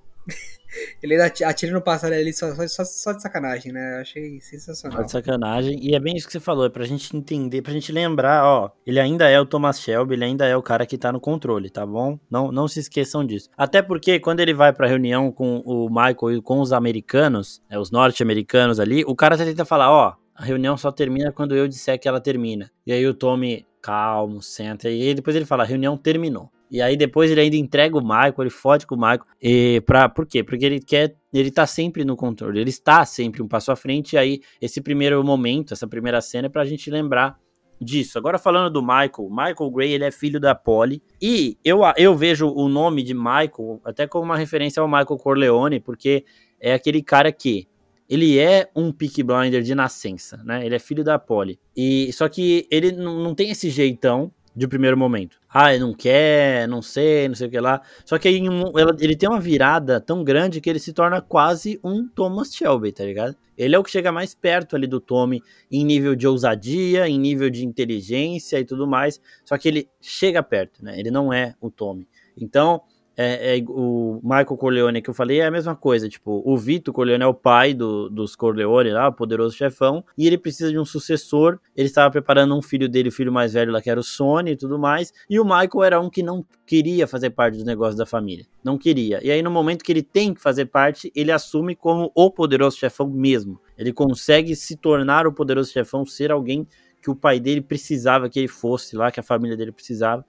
ele atira no pássaro ali só, só, só, de sacanagem, né? Eu achei sensacional. Só de sacanagem. E é bem isso que você falou, é pra gente entender, pra gente lembrar, ó, ele ainda é o Thomas Shelby, ele ainda é o cara que tá no controle, tá bom? Não, não se esqueçam disso. Até porque quando ele vai pra reunião com o Michael e com os americanos, é, os norte-americanos ali, o cara tenta falar, ó, a reunião só termina quando eu disser que ela termina. E aí o Tommy, calmo, senta, e aí depois ele fala, a reunião terminou. E aí depois ele ainda entrega o Michael, ele fode com o Michael. E pra, por quê? Porque ele quer. Ele tá sempre no controle, ele está sempre um passo à frente. E aí, esse primeiro momento, essa primeira cena é pra gente lembrar disso. Agora falando do Michael, Michael Gray, ele é filho da Polly. E eu, eu vejo o nome de Michael até como uma referência ao Michael Corleone, porque é aquele cara que ele é um Peak Blinder de nascença, né? Ele é filho da Polly. E só que ele não tem esse jeitão de primeiro momento. Ah, não quer, não sei, não sei o que lá. Só que aí ele tem uma virada tão grande que ele se torna quase um Thomas Shelby, tá ligado? Ele é o que chega mais perto ali do Tommy em nível de ousadia, em nível de inteligência e tudo mais. Só que ele chega perto, né? Ele não é o Tommy. Então, é, é, o Michael Corleone que eu falei é a mesma coisa. Tipo, o Vito Corleone é o pai do, dos Corleone lá, o poderoso chefão, e ele precisa de um sucessor. Ele estava preparando um filho dele, o filho mais velho lá, que era o Sony e tudo mais. E o Michael era um que não queria fazer parte dos negócios da família. Não queria. E aí, no momento que ele tem que fazer parte, ele assume como o poderoso chefão mesmo. Ele consegue se tornar o poderoso chefão, ser alguém que o pai dele precisava que ele fosse lá, que a família dele precisava.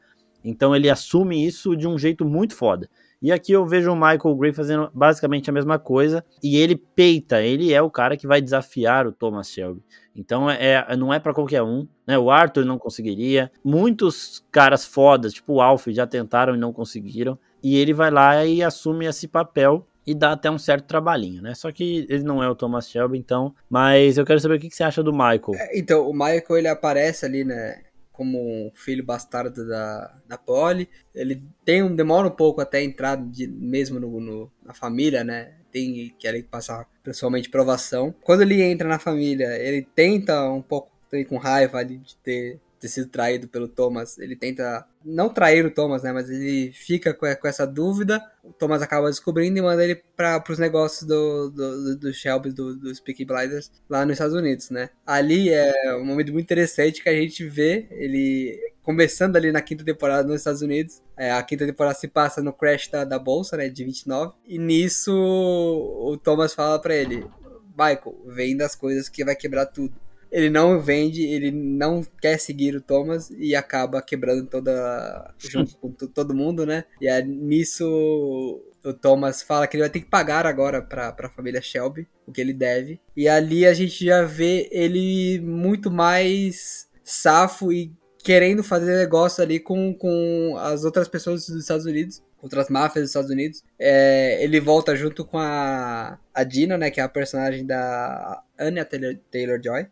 Então ele assume isso de um jeito muito foda. E aqui eu vejo o Michael Gray fazendo basicamente a mesma coisa. E ele peita, ele é o cara que vai desafiar o Thomas Shelby. Então é, é não é para qualquer um, né? O Arthur não conseguiria. Muitos caras fodas, tipo o Alf, já tentaram e não conseguiram. E ele vai lá e assume esse papel e dá até um certo trabalhinho, né? Só que ele não é o Thomas Shelby, então. Mas eu quero saber o que você acha do Michael. É, então, o Michael ele aparece ali, né? Como filho bastardo da, da Polly. Ele tem um, demora um pouco até entrar de, mesmo no, no, na família, né? Tem que ele passar pessoalmente provação. Quando ele entra na família, ele tenta um pouco com raiva de ter ter sido traído pelo Thomas, ele tenta não trair o Thomas, né? Mas ele fica com, essa dúvida. O Thomas acaba descobrindo e manda ele para os negócios do, do, do Shelby, do, dos Peaky Blinders, lá nos Estados Unidos, né? Ali é um momento muito interessante que a gente vê ele começando ali na quinta temporada nos Estados Unidos. É, a quinta temporada se passa no crash da, da bolsa, né? De 29. E nisso o Thomas fala para ele: Michael, vem das coisas que vai quebrar tudo ele não vende, ele não quer seguir o Thomas e acaba quebrando toda junto com todo mundo, né? E é nisso o Thomas fala que ele vai ter que pagar agora para a família Shelby o que ele deve. E ali a gente já vê ele muito mais safo e querendo fazer negócio ali com, com as outras pessoas dos Estados Unidos, outras máfias dos Estados Unidos. É, ele volta junto com a, a Dina, né, que é a personagem da Anya Taylor-Joy.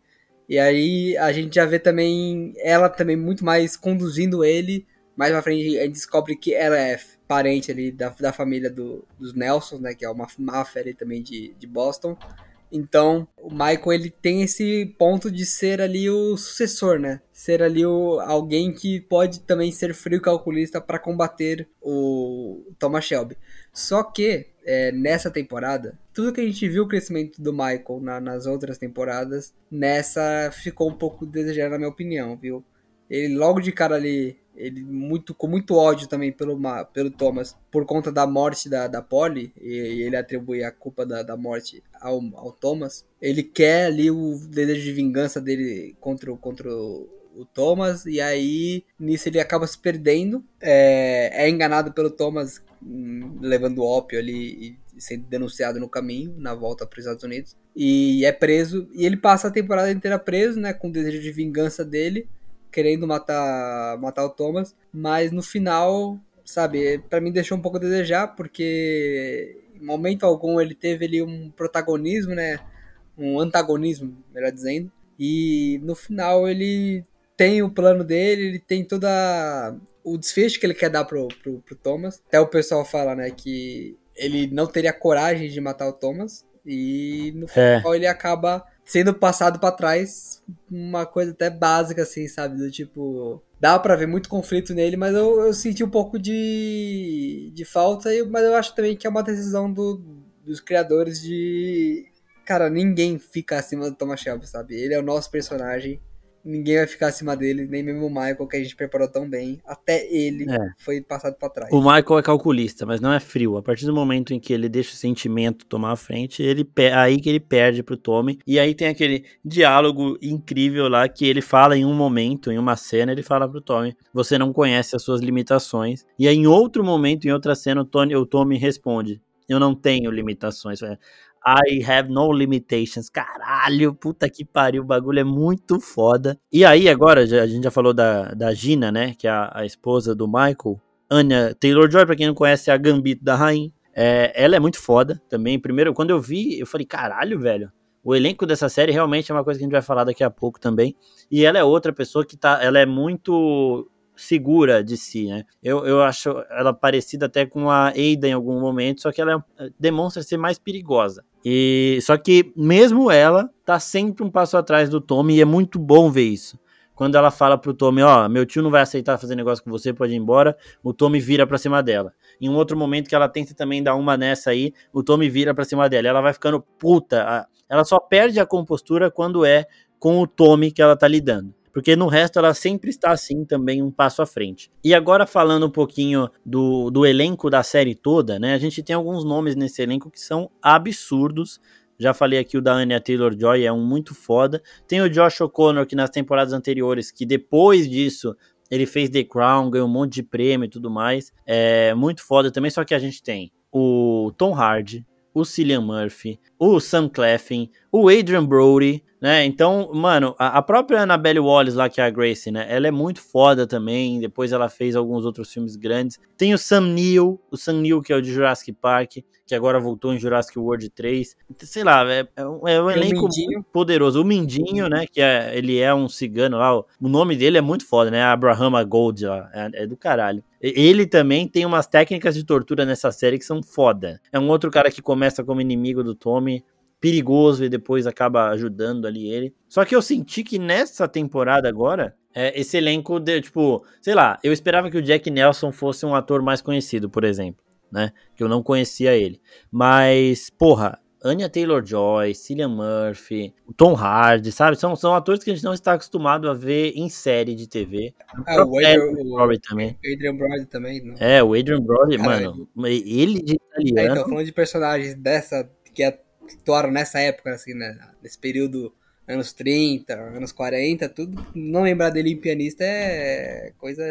E aí a gente já vê também ela também muito mais conduzindo ele. Mais pra frente a gente descobre que ela é parente ali da, da família do, dos Nelson, né? Que é uma máfia ali também de, de Boston. Então, o Michael ele tem esse ponto de ser ali o sucessor, né? Ser ali o, alguém que pode também ser frio calculista para combater o Thomas Shelby. Só que é, nessa temporada, tudo que a gente viu o crescimento do Michael na, nas outras temporadas, nessa ficou um pouco desejado, na minha opinião, viu? Ele logo de cara ali, ele muito com muito ódio também pelo, pelo Thomas, por conta da morte da, da Polly, e, ele atribui a culpa da, da morte ao, ao Thomas. Ele quer ali o desejo de vingança dele contra, contra o o Thomas, e aí nisso ele acaba se perdendo, é, é enganado pelo Thomas, hum, levando ópio ali e sendo denunciado no caminho, na volta para os Estados Unidos, e é preso, e ele passa a temporada inteira preso, né, com o desejo de vingança dele, querendo matar, matar o Thomas, mas no final, sabe, para mim deixou um pouco a desejar, porque em momento algum ele teve ali um protagonismo, né, um antagonismo, melhor dizendo, e no final ele tem o plano dele, ele tem toda o desfecho que ele quer dar pro, pro, pro Thomas. Até o pessoal fala, né, que ele não teria coragem de matar o Thomas. E no é. final ele acaba sendo passado para trás. Uma coisa até básica, assim, sabe? Do tipo. Dá pra ver muito conflito nele, mas eu, eu senti um pouco de, de falta. Mas eu acho também que é uma decisão do, dos criadores de. Cara, ninguém fica acima do Thomas Shelby, sabe? Ele é o nosso personagem ninguém vai ficar acima dele, nem mesmo o Michael, que a gente preparou tão bem. Até ele é. foi passado para trás. O Michael é calculista, mas não é frio. A partir do momento em que ele deixa o sentimento tomar a frente, ele aí que ele perde pro Tommy. E aí tem aquele diálogo incrível lá que ele fala em um momento, em uma cena, ele fala pro Tommy: Você não conhece as suas limitações. E aí, em outro momento, em outra cena, o, Tony, o Tommy responde: Eu não tenho limitações. I have no limitations. Caralho, puta que pariu, o bagulho é muito foda. E aí, agora, a gente já falou da, da Gina, né? Que é a, a esposa do Michael. Anya Taylor-Joy, pra quem não conhece, é a Gambito da Rainha. É, ela é muito foda também. Primeiro, quando eu vi, eu falei, caralho, velho. O elenco dessa série realmente é uma coisa que a gente vai falar daqui a pouco também. E ela é outra pessoa que tá. Ela é muito segura de si, né? Eu, eu acho ela parecida até com a Ada em algum momento, só que ela é, demonstra ser mais perigosa. E só que mesmo ela tá sempre um passo atrás do Tommy e é muito bom ver isso. Quando ela fala pro Tommy, ó, oh, meu tio não vai aceitar fazer negócio com você, pode ir embora, o Tommy vira pra cima dela. Em um outro momento que ela tenta também dar uma nessa aí, o Tommy vira pra cima dela. Ela vai ficando puta. Ela só perde a compostura quando é com o Tommy que ela tá lidando porque no resto ela sempre está assim também um passo à frente. E agora falando um pouquinho do, do elenco da série toda, né? A gente tem alguns nomes nesse elenco que são absurdos. Já falei aqui o da Anya Taylor-Joy, é um muito foda. Tem o Josh O'Connor, que nas temporadas anteriores, que depois disso ele fez The Crown, ganhou um monte de prêmio e tudo mais. É muito foda também, só que a gente tem o Tom Hardy, o Cillian Murphy, o Sam Cleffin, o Adrian Brody, né? Então, mano, a, a, própria Annabelle Wallace lá, que é a Gracie, né? Ela é muito foda também. Depois ela fez alguns outros filmes grandes. Tem o Sam Neill, o Sam Neill, que é o de Jurassic Park, que agora voltou em Jurassic World 3. Sei lá, é, é um, é um elenco poderoso. O Mindinho, né? Que é, ele é um cigano lá. O, o nome dele é muito foda, né? Abraham Gold lá. É, é do caralho. Ele também tem umas técnicas de tortura nessa série que são foda. É um outro cara que começa como inimigo do Tommy perigoso e depois acaba ajudando ali ele. Só que eu senti que nessa temporada agora, é, esse elenco, de, tipo, sei lá, eu esperava que o Jack Nelson fosse um ator mais conhecido, por exemplo, né? Que eu não conhecia ele. Mas, porra, Anya Taylor-Joy, Cillian Murphy, Tom Hardy, sabe? São, são atores que a gente não está acostumado a ver em série de TV. Ah, o Adrian Brody também. Adrian Brody também. Não. É, o Adrian Brody, mano, ele de italiano... É, então, falando de personagens dessa, que é atuaram nessa época, assim, né? Nesse período, anos 30, anos 40, tudo. Não lembrar dele em pianista é coisa,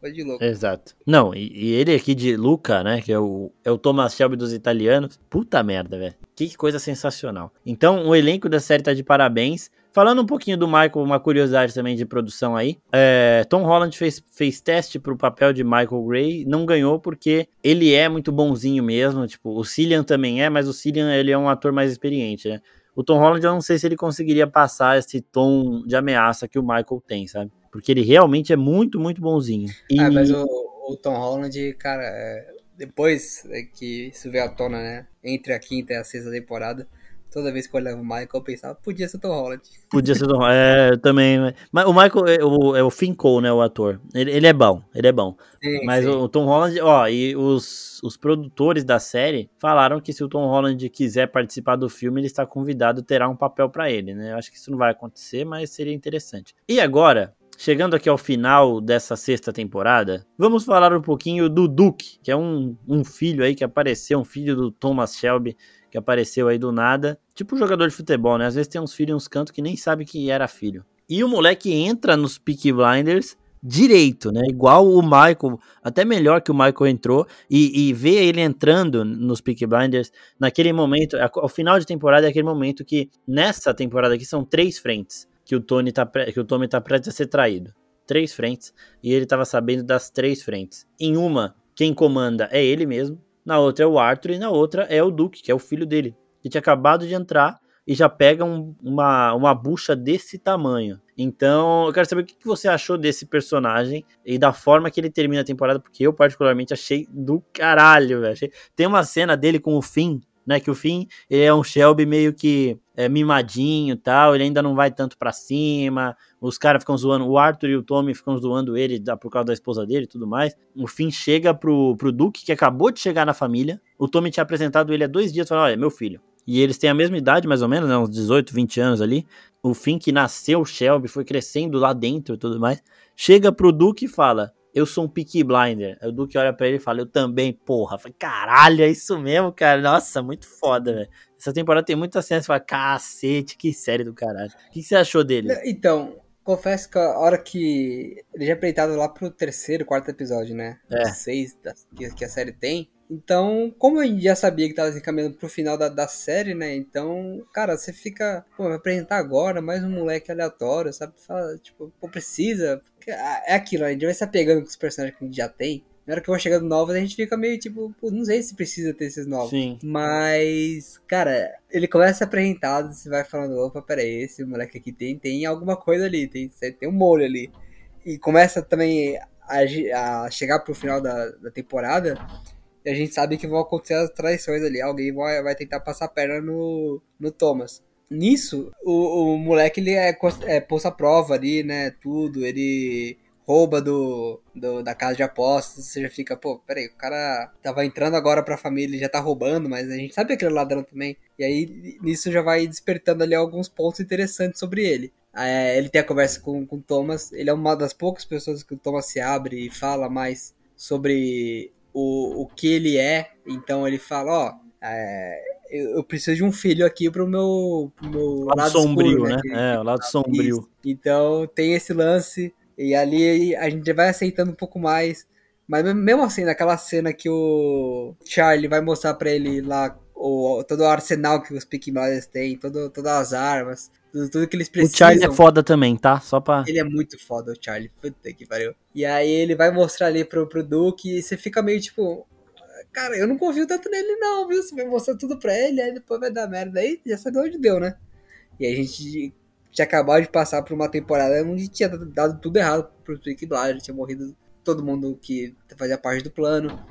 coisa de louco. Exato. Não, e, e ele aqui de Luca, né? Que é o, é o Thomas Shelby dos italianos. Puta merda, velho. Que coisa sensacional. Então, o elenco da série tá de parabéns. Falando um pouquinho do Michael, uma curiosidade também de produção aí. É, Tom Holland fez, fez teste pro papel de Michael Gray, não ganhou porque ele é muito bonzinho mesmo. Tipo, o Cillian também é, mas o Cillian ele é um ator mais experiente, né? O Tom Holland eu não sei se ele conseguiria passar esse tom de ameaça que o Michael tem, sabe? Porque ele realmente é muito, muito bonzinho. E... Ah, mas o, o Tom Holland, cara, é, depois que isso veio à tona, né? Entre a quinta e a sexta temporada toda vez que eu olhava o Michael, eu pensava, podia ser o Tom Holland. Podia ser o Tom [laughs] Holland, é, também. Mas o Michael, é o, é o Finn Cole, né, o ator. Ele, ele é bom, ele é bom. Sim, mas sim. O, o Tom Holland, ó, e os, os produtores da série falaram que se o Tom Holland quiser participar do filme, ele está convidado, terá um papel para ele, né? Eu acho que isso não vai acontecer, mas seria interessante. E agora, chegando aqui ao final dessa sexta temporada, vamos falar um pouquinho do Duke, que é um, um filho aí que apareceu, um filho do Thomas Shelby, que apareceu aí do nada. Tipo jogador de futebol, né? Às vezes tem uns filhos e uns cantos que nem sabe que era filho. E o moleque entra nos Peaky Blinders direito, né? Igual o Michael, até melhor que o Michael entrou e, e ver ele entrando nos Peaky Blinders naquele momento, ao final de temporada é aquele momento que nessa temporada aqui são três frentes que o Tony tá que o Tommy tá prestes a ser traído. Três frentes e ele estava sabendo das três frentes. Em uma, quem comanda é ele mesmo, na outra é o Arthur e na outra é o Duke, que é o filho dele, que tinha acabado de entrar e já pega um, uma, uma bucha desse tamanho. Então, eu quero saber o que você achou desse personagem e da forma que ele termina a temporada, porque eu particularmente achei do caralho, velho. Tem uma cena dele com o Finn né? Que o fim ele é um Shelby meio que é, mimadinho tal, ele ainda não vai tanto para cima. Os caras ficam zoando, o Arthur e o Tommy ficam zoando ele por causa da esposa dele e tudo mais. O fim chega pro, pro Duke, que acabou de chegar na família. O Tommy tinha apresentado ele há dois dias, falando: Olha, meu filho. E eles têm a mesma idade, mais ou menos, né? Uns 18, 20 anos ali. O fim que nasceu Shelby, foi crescendo lá dentro e tudo mais. Chega pro Duke e fala: eu sou um Peaky Blinder. O Duque olha pra ele e fala, eu também, porra. falei, caralho, é isso mesmo, cara. Nossa, muito foda, velho. Essa temporada tem muita cena, você fala, cacete, que série do caralho. O que você achou dele? Então, confesso que a hora que ele já é apresentado lá pro terceiro, quarto episódio, né? É. Seis que, que a série tem. Então, como a gente já sabia que tava se encaminhando pro final da, da série, né? Então, cara, você fica, pô, vai apresentar agora mais um moleque aleatório, sabe? Fala, tipo, pô, precisa. É aquilo, a gente vai se apegando com os personagens que a gente já tem. Na hora que vão chegando novos, a gente fica meio tipo, não sei se precisa ter esses novos. Sim. Mas, cara, ele começa apresentado, você vai falando, opa, peraí, esse moleque aqui tem, tem alguma coisa ali, tem, tem um molho ali. E começa também a, a chegar pro final da, da temporada e a gente sabe que vão acontecer as traições ali. Alguém vai, vai tentar passar a perna no, no Thomas. Nisso, o, o moleque ele é, é posto à prova ali, né? Tudo. Ele rouba do, do, da casa de apostas. Você já fica, pô, peraí, o cara tava entrando agora pra família e já tá roubando, mas a gente sabe que ele é ladrão também. E aí, nisso já vai despertando ali alguns pontos interessantes sobre ele. É, ele tem a conversa com o Thomas. Ele é uma das poucas pessoas que o Thomas se abre e fala mais sobre o, o que ele é. Então ele fala, ó, é, eu, eu, preciso de um filho aqui pro meu, pro meu lado, lado sombrio, escuro, né? né? É, o lado sombrio. Então tem esse lance e ali a gente vai aceitando um pouco mais. Mas mesmo assim, naquela cena que o Charlie vai mostrar para ele lá o, todo o arsenal que os Peaky Blinders têm, todo, todas as armas, tudo, tudo, que eles precisam. O Charlie é foda também, tá? Só pra. Ele é muito foda, o Charlie. Puta que pariu. E aí ele vai mostrar ali pro, pro Duke e você fica meio tipo. Cara, eu não confio tanto nele, não, viu? Você vai mostrar tudo pra ele, aí depois vai dar merda. Aí já sabe onde deu, né? E a gente tinha acabado de passar por uma temporada onde tinha dado tudo errado pro Peaky Blinders, tinha morrido todo mundo que fazia parte do plano.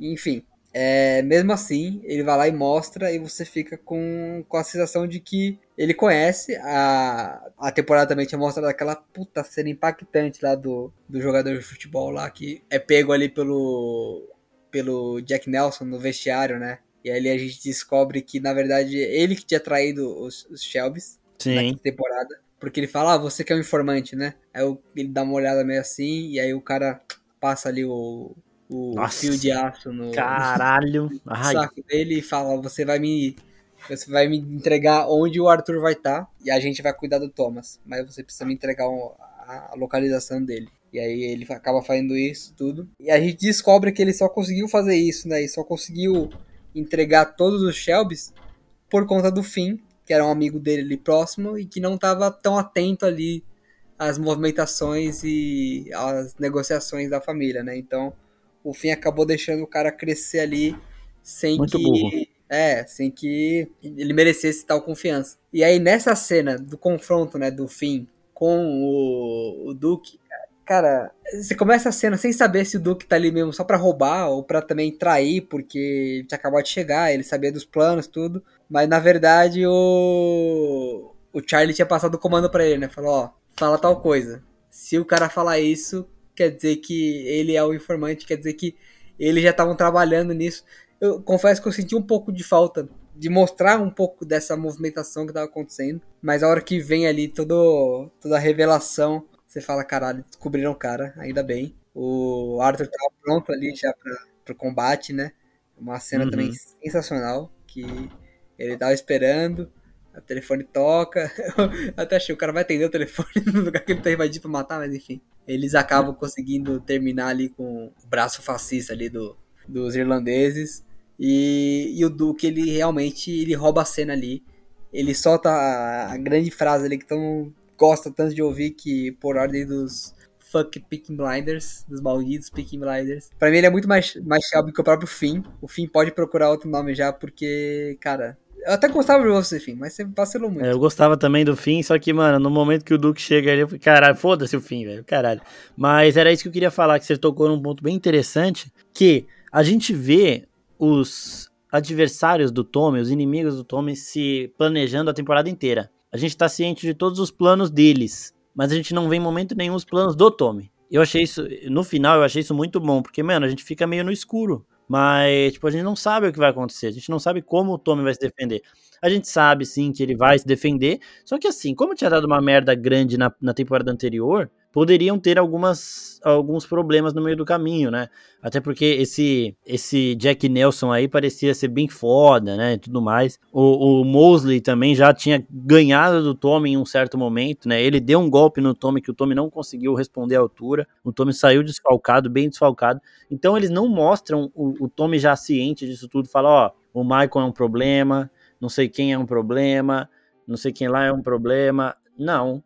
Enfim, é, mesmo assim, ele vai lá e mostra, e você fica com, com a sensação de que ele conhece. A, a temporada também tinha mostrado aquela puta cena impactante lá do, do jogador de futebol lá, que é pego ali pelo, pelo Jack Nelson no vestiário, né? E ali a gente descobre que, na verdade, ele que tinha traído os, os Shelbys na temporada. Porque ele fala, ah, você que é um informante, né? Aí ele dá uma olhada meio assim, e aí o cara passa ali o, o Nossa. fio de aço no, Caralho. [laughs] no saco dele e fala: Você vai me. Você vai me entregar onde o Arthur vai estar tá, e a gente vai cuidar do Thomas. Mas você precisa me entregar a localização dele. E aí ele acaba fazendo isso tudo. E a gente descobre que ele só conseguiu fazer isso, né? E só conseguiu entregar todos os Shelbys por conta do Finn, que era um amigo dele ali próximo e que não estava tão atento ali às movimentações e às negociações da família, né? Então o fim acabou deixando o cara crescer ali sem Muito que. Burro. É, sem que ele merecesse tal confiança. E aí, nessa cena do confronto, né, do fim com o, o Duke, cara, você começa a cena sem saber se o Duke tá ali mesmo só pra roubar ou pra também trair, porque tinha acabado de chegar, ele sabia dos planos, tudo. Mas na verdade o. O Charlie tinha passado o comando pra ele, né? Falou, ó, fala tal coisa. Se o cara falar isso, quer dizer que ele é o informante, quer dizer que eles já estavam trabalhando nisso. Eu confesso que eu senti um pouco de falta de mostrar um pouco dessa movimentação que estava acontecendo, mas a hora que vem ali todo, toda a revelação, você fala, caralho, descobriram o cara, ainda bem. O Arthur tava pronto ali já para pro combate, né? Uma cena uhum. também sensacional, que ele tava esperando, o telefone toca. [laughs] Até achei, o cara vai atender o telefone [laughs] no lugar que ele tá invadindo pra matar, mas enfim. Eles acabam conseguindo terminar ali com o braço fascista ali do, dos irlandeses. E, e o Duke, ele realmente ele rouba a cena ali. Ele solta a, a grande frase ali que tão, gosta tanto de ouvir que por ordem dos fuck Picking Blinders, dos malditos Picking Blinders. Pra mim ele é muito mais, mais Shelby que o próprio Finn. O Finn pode procurar outro nome já, porque, cara, eu até gostava de você, Finn, mas você vacilou muito. É, eu gostava também do Finn, só que, mano, no momento que o Duke chega ali, eu falei, caralho, foda-se o Finn, velho, caralho. Mas era isso que eu queria falar, que você tocou num ponto bem interessante, que a gente vê os adversários do Tommy, os inimigos do Tommy, se planejando a temporada inteira. A gente tá ciente de todos os planos deles, mas a gente não vê em momento nenhum os planos do Tommy. Eu achei isso, no final, eu achei isso muito bom, porque, mano, a gente fica meio no escuro. Mas, tipo, a gente não sabe o que vai acontecer, a gente não sabe como o Tommy vai se defender. A gente sabe, sim, que ele vai se defender, só que assim, como tinha dado uma merda grande na, na temporada anterior, poderiam ter algumas, alguns problemas no meio do caminho, né? Até porque esse esse Jack Nelson aí parecia ser bem foda, né? E tudo mais. O, o Mosley também já tinha ganhado do Tommy em um certo momento, né? Ele deu um golpe no Tommy que o Tommy não conseguiu responder à altura. O Tommy saiu desfalcado, bem desfalcado. Então eles não mostram o, o Tommy já ciente disso tudo. Fala, ó, o Michael é um problema, não sei quem é um problema, não sei quem lá é um problema. Não,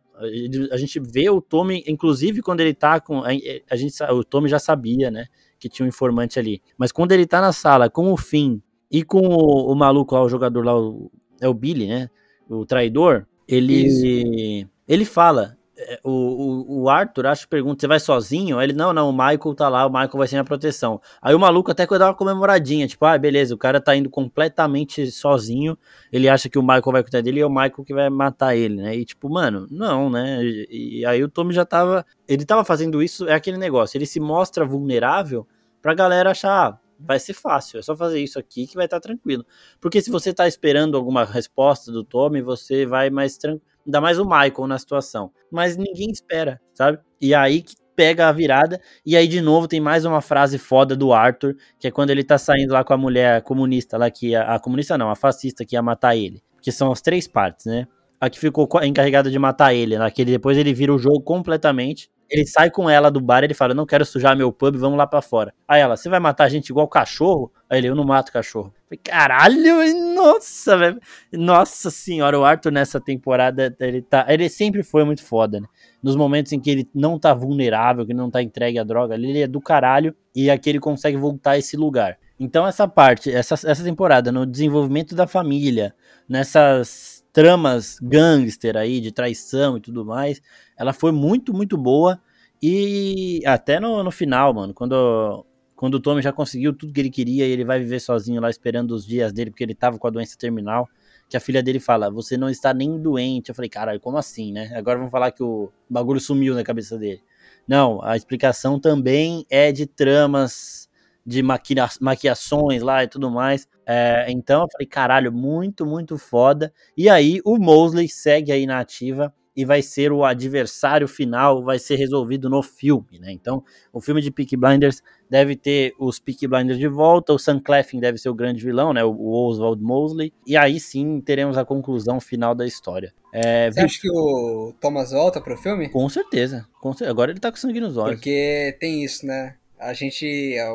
a gente vê o Tommy, inclusive quando ele tá com. A gente, o Tommy já sabia, né? Que tinha um informante ali. Mas quando ele tá na sala com o Finn e com o, o maluco lá, o jogador lá, o, é o Billy, né? O traidor, ele. Isso. Ele fala: o, o, Arthur, acho que pergunta, você vai sozinho? Ele, não, não, o Michael tá lá, o Michael vai ser minha proteção. Aí o maluco até que dar uma comemoradinha, tipo, ah, beleza, o cara tá indo completamente sozinho, ele acha que o Michael vai cuidar dele e é o Michael que vai matar ele, né? E tipo, mano, não, né? E, e aí o Tommy já tava, ele tava fazendo isso, é aquele negócio, ele se mostra vulnerável pra galera achar, ah, vai ser fácil, é só fazer isso aqui que vai estar tá tranquilo. Porque se você tá esperando alguma resposta do Tommy, você vai mais tranquilo Ainda mais o Michael na situação. Mas ninguém espera, sabe? E aí que pega a virada. E aí, de novo, tem mais uma frase foda do Arthur, que é quando ele tá saindo lá com a mulher comunista lá, que a, a comunista não, a fascista que ia matar ele. Que são as três partes, né? A que ficou encarregada de matar ele, naquele depois ele vira o jogo completamente. Ele sai com ela do bar, ele fala: "Não quero sujar meu pub, vamos lá para fora". Aí ela: "Você vai matar a gente igual cachorro?" Aí ele: "Eu não mato cachorro". Falei, Caralho, nossa, velho. Nossa senhora, o Arthur nessa temporada, ele tá, ele sempre foi muito foda, né? Nos momentos em que ele não tá vulnerável, que não tá entregue à droga, ele é do caralho e aqui ele consegue voltar a esse lugar. Então essa parte, essa, essa temporada no desenvolvimento da família, nessas tramas gangster aí, de traição e tudo mais, ela foi muito, muito boa. E até no, no final, mano, quando, quando o Tommy já conseguiu tudo que ele queria e ele vai viver sozinho lá esperando os dias dele, porque ele tava com a doença terminal, que a filha dele fala, você não está nem doente. Eu falei, caralho, como assim, né? Agora vamos falar que o bagulho sumiu na cabeça dele. Não, a explicação também é de tramas de maquia, maquiações lá e tudo mais. É, então eu falei, caralho, muito, muito foda. E aí o Mosley segue aí na ativa e vai ser o adversário final, vai ser resolvido no filme, né? Então, o filme de Peaky Blinders deve ter os Peaky Blinders de volta, o Sam Cleffin deve ser o grande vilão, né? O Oswald Mosley, e aí sim teremos a conclusão final da história. É, Você acha que o Thomas volta pro filme? Com certeza, com certeza. Agora ele tá com sangue nos olhos. Porque tem isso, né? A gente. É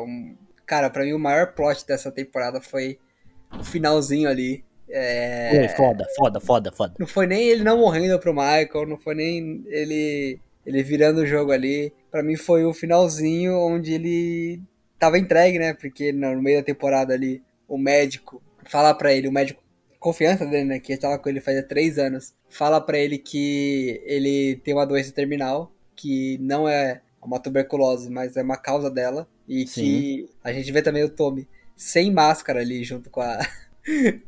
cara, para mim o maior plot dessa temporada foi o finalzinho ali. É... foda, foda, foda, foda. Não foi nem ele não morrendo pro Michael, não foi nem ele ele virando o jogo ali. Para mim foi o finalzinho onde ele tava entregue, né? Porque no meio da temporada ali, o médico fala para ele, o médico confiança dele, né? Que tava com ele fazia três anos, fala para ele que ele tem uma doença terminal, que não é uma tuberculose, mas é uma causa dela. E Sim. que a gente vê também o Tommy sem máscara ali junto com a.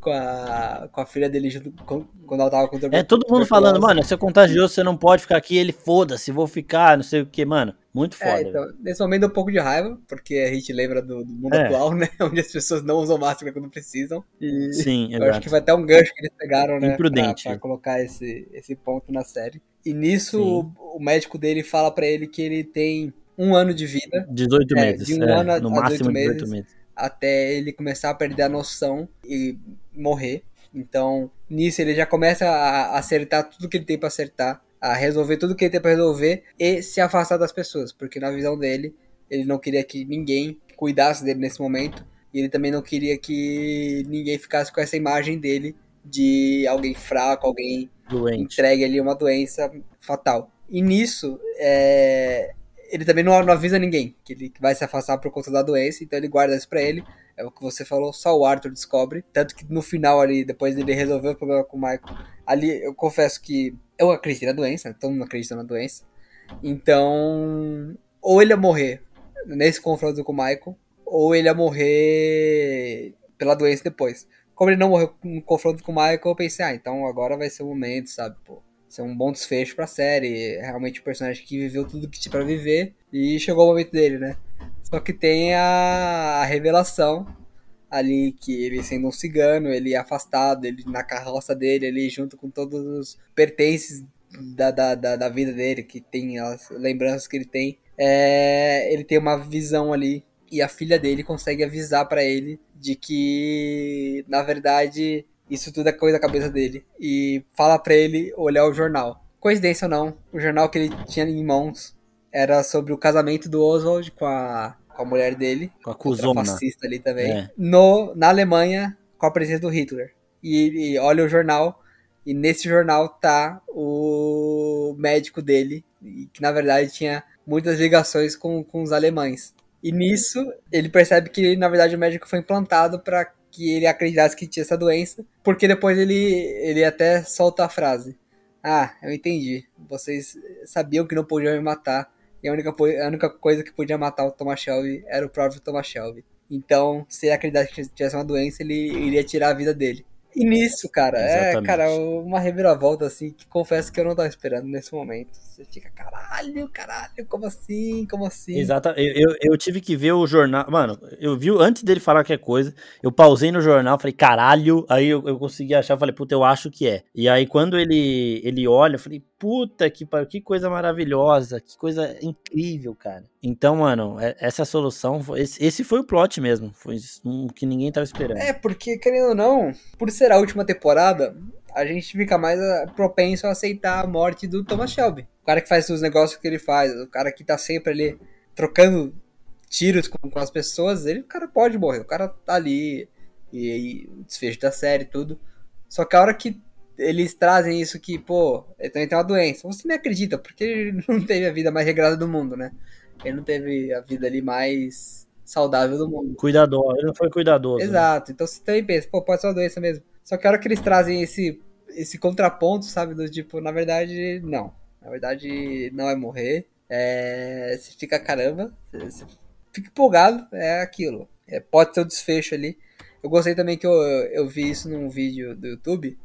com a, com a filha dele junto com, quando ela tava com. É todo mundo falando, mano, você é contagioso, você não pode ficar aqui. Ele foda-se, vou ficar, não sei o que, mano. Muito é, foda. É, então, nesse momento dá um pouco de raiva, porque a gente lembra do, do mundo é. atual, né? [laughs] Onde as pessoas não usam máscara quando precisam. E Sim, eu exato. acho que foi até um gancho que eles pegaram, né? Imprudente. Pra, pra colocar esse, esse ponto na série. E nisso, o, o, médico dele fala para ele que ele tem um ano de vida. 18 é, meses. De um é, ano no a máximo 18 meses, 18 meses. Até ele começar a perder a noção e morrer. Então, nisso ele já começa a acertar tudo que ele tem para acertar a resolver tudo que ele tem pra resolver e se afastar das pessoas, porque na visão dele, ele não queria que ninguém cuidasse dele nesse momento, e ele também não queria que ninguém ficasse com essa imagem dele de alguém fraco, alguém Doente. entregue ali uma doença fatal. E nisso, é... ele também não, não, avisa ninguém que ele vai se afastar por conta da doença, então ele guarda isso pra ele. É o que você falou, só o Arthur descobre. Tanto que no final ali, depois dele resolver o problema com o Michael, ali eu confesso que eu acreditei na doença, todo mundo acredita na doença. Então, ou ele ia morrer nesse confronto com o Michael, ou ele ia morrer pela doença depois. Como ele não morreu no confronto com o Michael, eu pensei, ah, então agora vai ser o momento, sabe, pô. Ser um bom desfecho pra série. Realmente um personagem que viveu tudo que tinha pra viver. E chegou o momento dele, né? Só que tem a, a revelação ali que ele sendo um cigano, ele afastado, ele na carroça dele, ali junto com todos os pertences da, da, da, da vida dele, que tem as lembranças que ele tem, é, ele tem uma visão ali e a filha dele consegue avisar para ele de que, na verdade, isso tudo é coisa da cabeça dele. E fala para ele olhar o jornal. Coincidência ou não, o jornal que ele tinha em mãos era sobre o casamento do Oswald com a com a mulher dele, com a cuzona. fascista ali também, é. no, na Alemanha com a presença do Hitler. E, e, olha o jornal, e nesse jornal tá o médico dele, que na verdade tinha muitas ligações com, com os alemães. E nisso, ele percebe que na verdade o médico foi implantado para que ele acreditasse que tinha essa doença, porque depois ele, ele até solta a frase: Ah, eu entendi. Vocês sabiam que não podiam me matar, e a única, a única coisa que podia matar o Thomas Shelby era o próprio Thomas Shelby. Então, se ele acreditasse que tivesse uma doença, ele iria tirar a vida dele. E nisso, cara, é, Exatamente. é, cara, uma reviravolta, assim, que confesso que eu não tava esperando nesse momento. Você fica, caralho, caralho, como assim, como assim? Exato, eu, eu, eu, tive que ver o jornal, mano, eu vi, antes dele falar qualquer coisa, eu pausei no jornal, falei, caralho, aí eu, eu consegui achar, falei, puta, eu acho que é. E aí, quando ele, ele olha, eu falei, puta que que coisa maravilhosa, que coisa incrível, cara. Então, mano, é, essa solução, esse, foi o plot mesmo, foi um que ninguém tava esperando. É, porque, querendo ou não, por ser a última temporada, a gente fica mais ah, propenso a aceitar a morte do Thomas Shelby. O cara que faz os negócios que ele faz, o cara que tá sempre ali trocando tiros com, com as pessoas, ele, o cara pode morrer, o cara tá ali, e aí desfecho da série e tudo. Só que a hora que eles trazem isso que, pô, ele também tem uma doença. Você nem acredita, porque ele [laughs] não teve a vida mais regrada do mundo, né? Ele não teve a vida ali mais saudável do mundo. Cuidador, ele não foi cuidadoso. Né? Exato. Né? Então você também pensa, pô, pode ser uma doença mesmo. Só que a hora que eles trazem esse, esse contraponto, sabe? Do tipo, na verdade, não. Na verdade, não é morrer. É, você fica, caramba, você fica empolgado, é aquilo. É, pode ter o um desfecho ali. Eu gostei também que eu, eu vi isso num vídeo do YouTube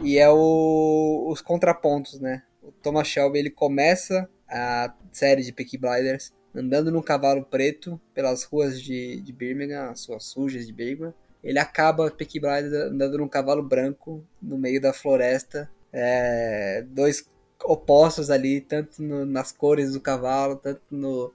e é o, os contrapontos, né? O Thomas Shelby ele começa a série de Peaky Blinders andando num cavalo preto pelas ruas de, de Birmingham, as ruas sujas de Birmingham. Ele acaba Peaky Blinders andando num cavalo branco no meio da floresta. É, dois opostos ali, tanto no, nas cores do cavalo, tanto no,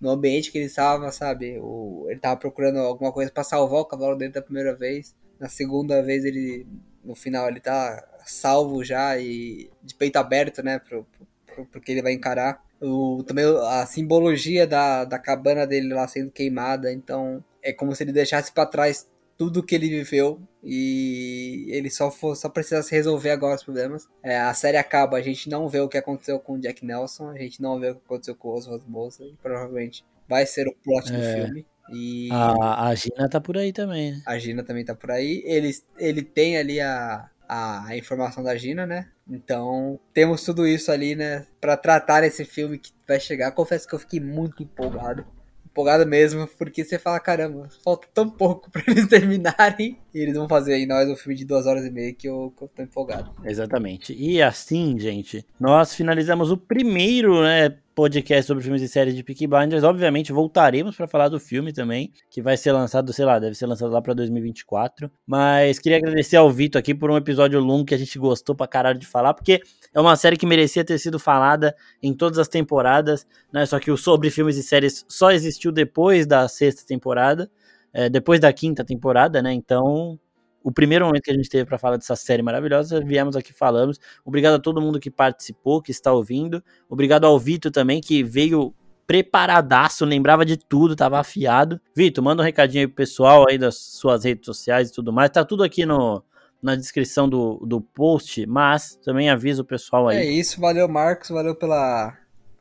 no ambiente que ele estava, sabe? O, ele estava procurando alguma coisa para salvar o cavalo dele da primeira vez. Na segunda vez ele no final ele tá salvo já e de peito aberto, né, pro, pro, pro que ele vai encarar. O, também a simbologia da, da cabana dele lá sendo queimada, então é como se ele deixasse para trás tudo que ele viveu e ele só for, só precisasse resolver agora os problemas. É, a série acaba, a gente não vê o que aconteceu com o Jack Nelson, a gente não vê o que aconteceu com o Oswald Mosley, provavelmente vai ser o plot é. do filme. E a, a Gina tá por aí também, né? A Gina também tá por aí. Ele, ele tem ali a, a informação da Gina, né? Então, temos tudo isso ali, né, para tratar esse filme que vai chegar. Confesso que eu fiquei muito empolgado. Empolgado mesmo, porque você fala, caramba, falta tão pouco para [laughs] eles terminarem. E eles vão fazer aí nós um filme de duas horas e meia que eu, que eu tô empolgado. Exatamente. E assim, gente, nós finalizamos o primeiro, né, podcast sobre filmes e séries de Peaky Blinders. Obviamente, voltaremos para falar do filme também, que vai ser lançado, sei lá, deve ser lançado lá para 2024. Mas queria agradecer ao Vitor aqui por um episódio longo que a gente gostou pra caralho de falar, porque é uma série que merecia ter sido falada em todas as temporadas, né? Só que o sobre filmes e séries só existiu depois da sexta temporada, é, depois da quinta temporada, né? Então o primeiro momento que a gente teve para falar dessa série maravilhosa, viemos aqui falamos. Obrigado a todo mundo que participou, que está ouvindo. Obrigado ao Vitor também, que veio preparadaço, lembrava de tudo, tava afiado. Vitor, manda um recadinho aí pro pessoal aí das suas redes sociais e tudo mais. Tá tudo aqui no, na descrição do, do post, mas também avisa o pessoal aí. É isso, valeu Marcos, valeu pela,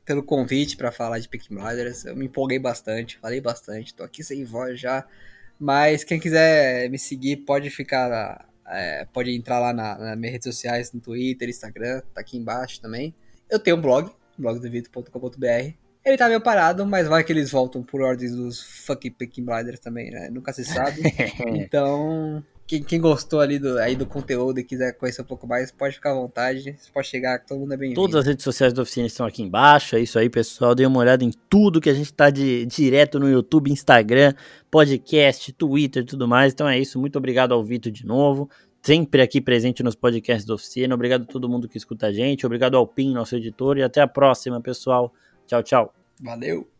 pelo convite para falar de Pick Mothers. Eu me empolguei bastante, falei bastante, tô aqui sem voz já. Mas quem quiser me seguir pode ficar. É, pode entrar lá na, nas minhas redes sociais, no Twitter, Instagram, tá aqui embaixo também. Eu tenho um blog, blogdovito.com.br. Ele tá meio parado, mas vai que eles voltam por ordens dos fucking Peking Blinders também, né? Nunca se sabe. [laughs] então, quem, quem, gostou ali do, aí do conteúdo e quiser conhecer um pouco mais, pode ficar à vontade. Pode chegar, todo mundo é bem-vindo. Todas as redes sociais da oficina estão aqui embaixo. É isso aí, pessoal. Dê uma olhada em tudo que a gente tá de, direto no YouTube, Instagram, podcast, Twitter e tudo mais. Então é isso. Muito obrigado ao Vitor de novo. Sempre aqui presente nos podcasts da oficina. Obrigado a todo mundo que escuta a gente. Obrigado ao PIN, nosso editor. E até a próxima, pessoal. Tchau, tchau. Valeu.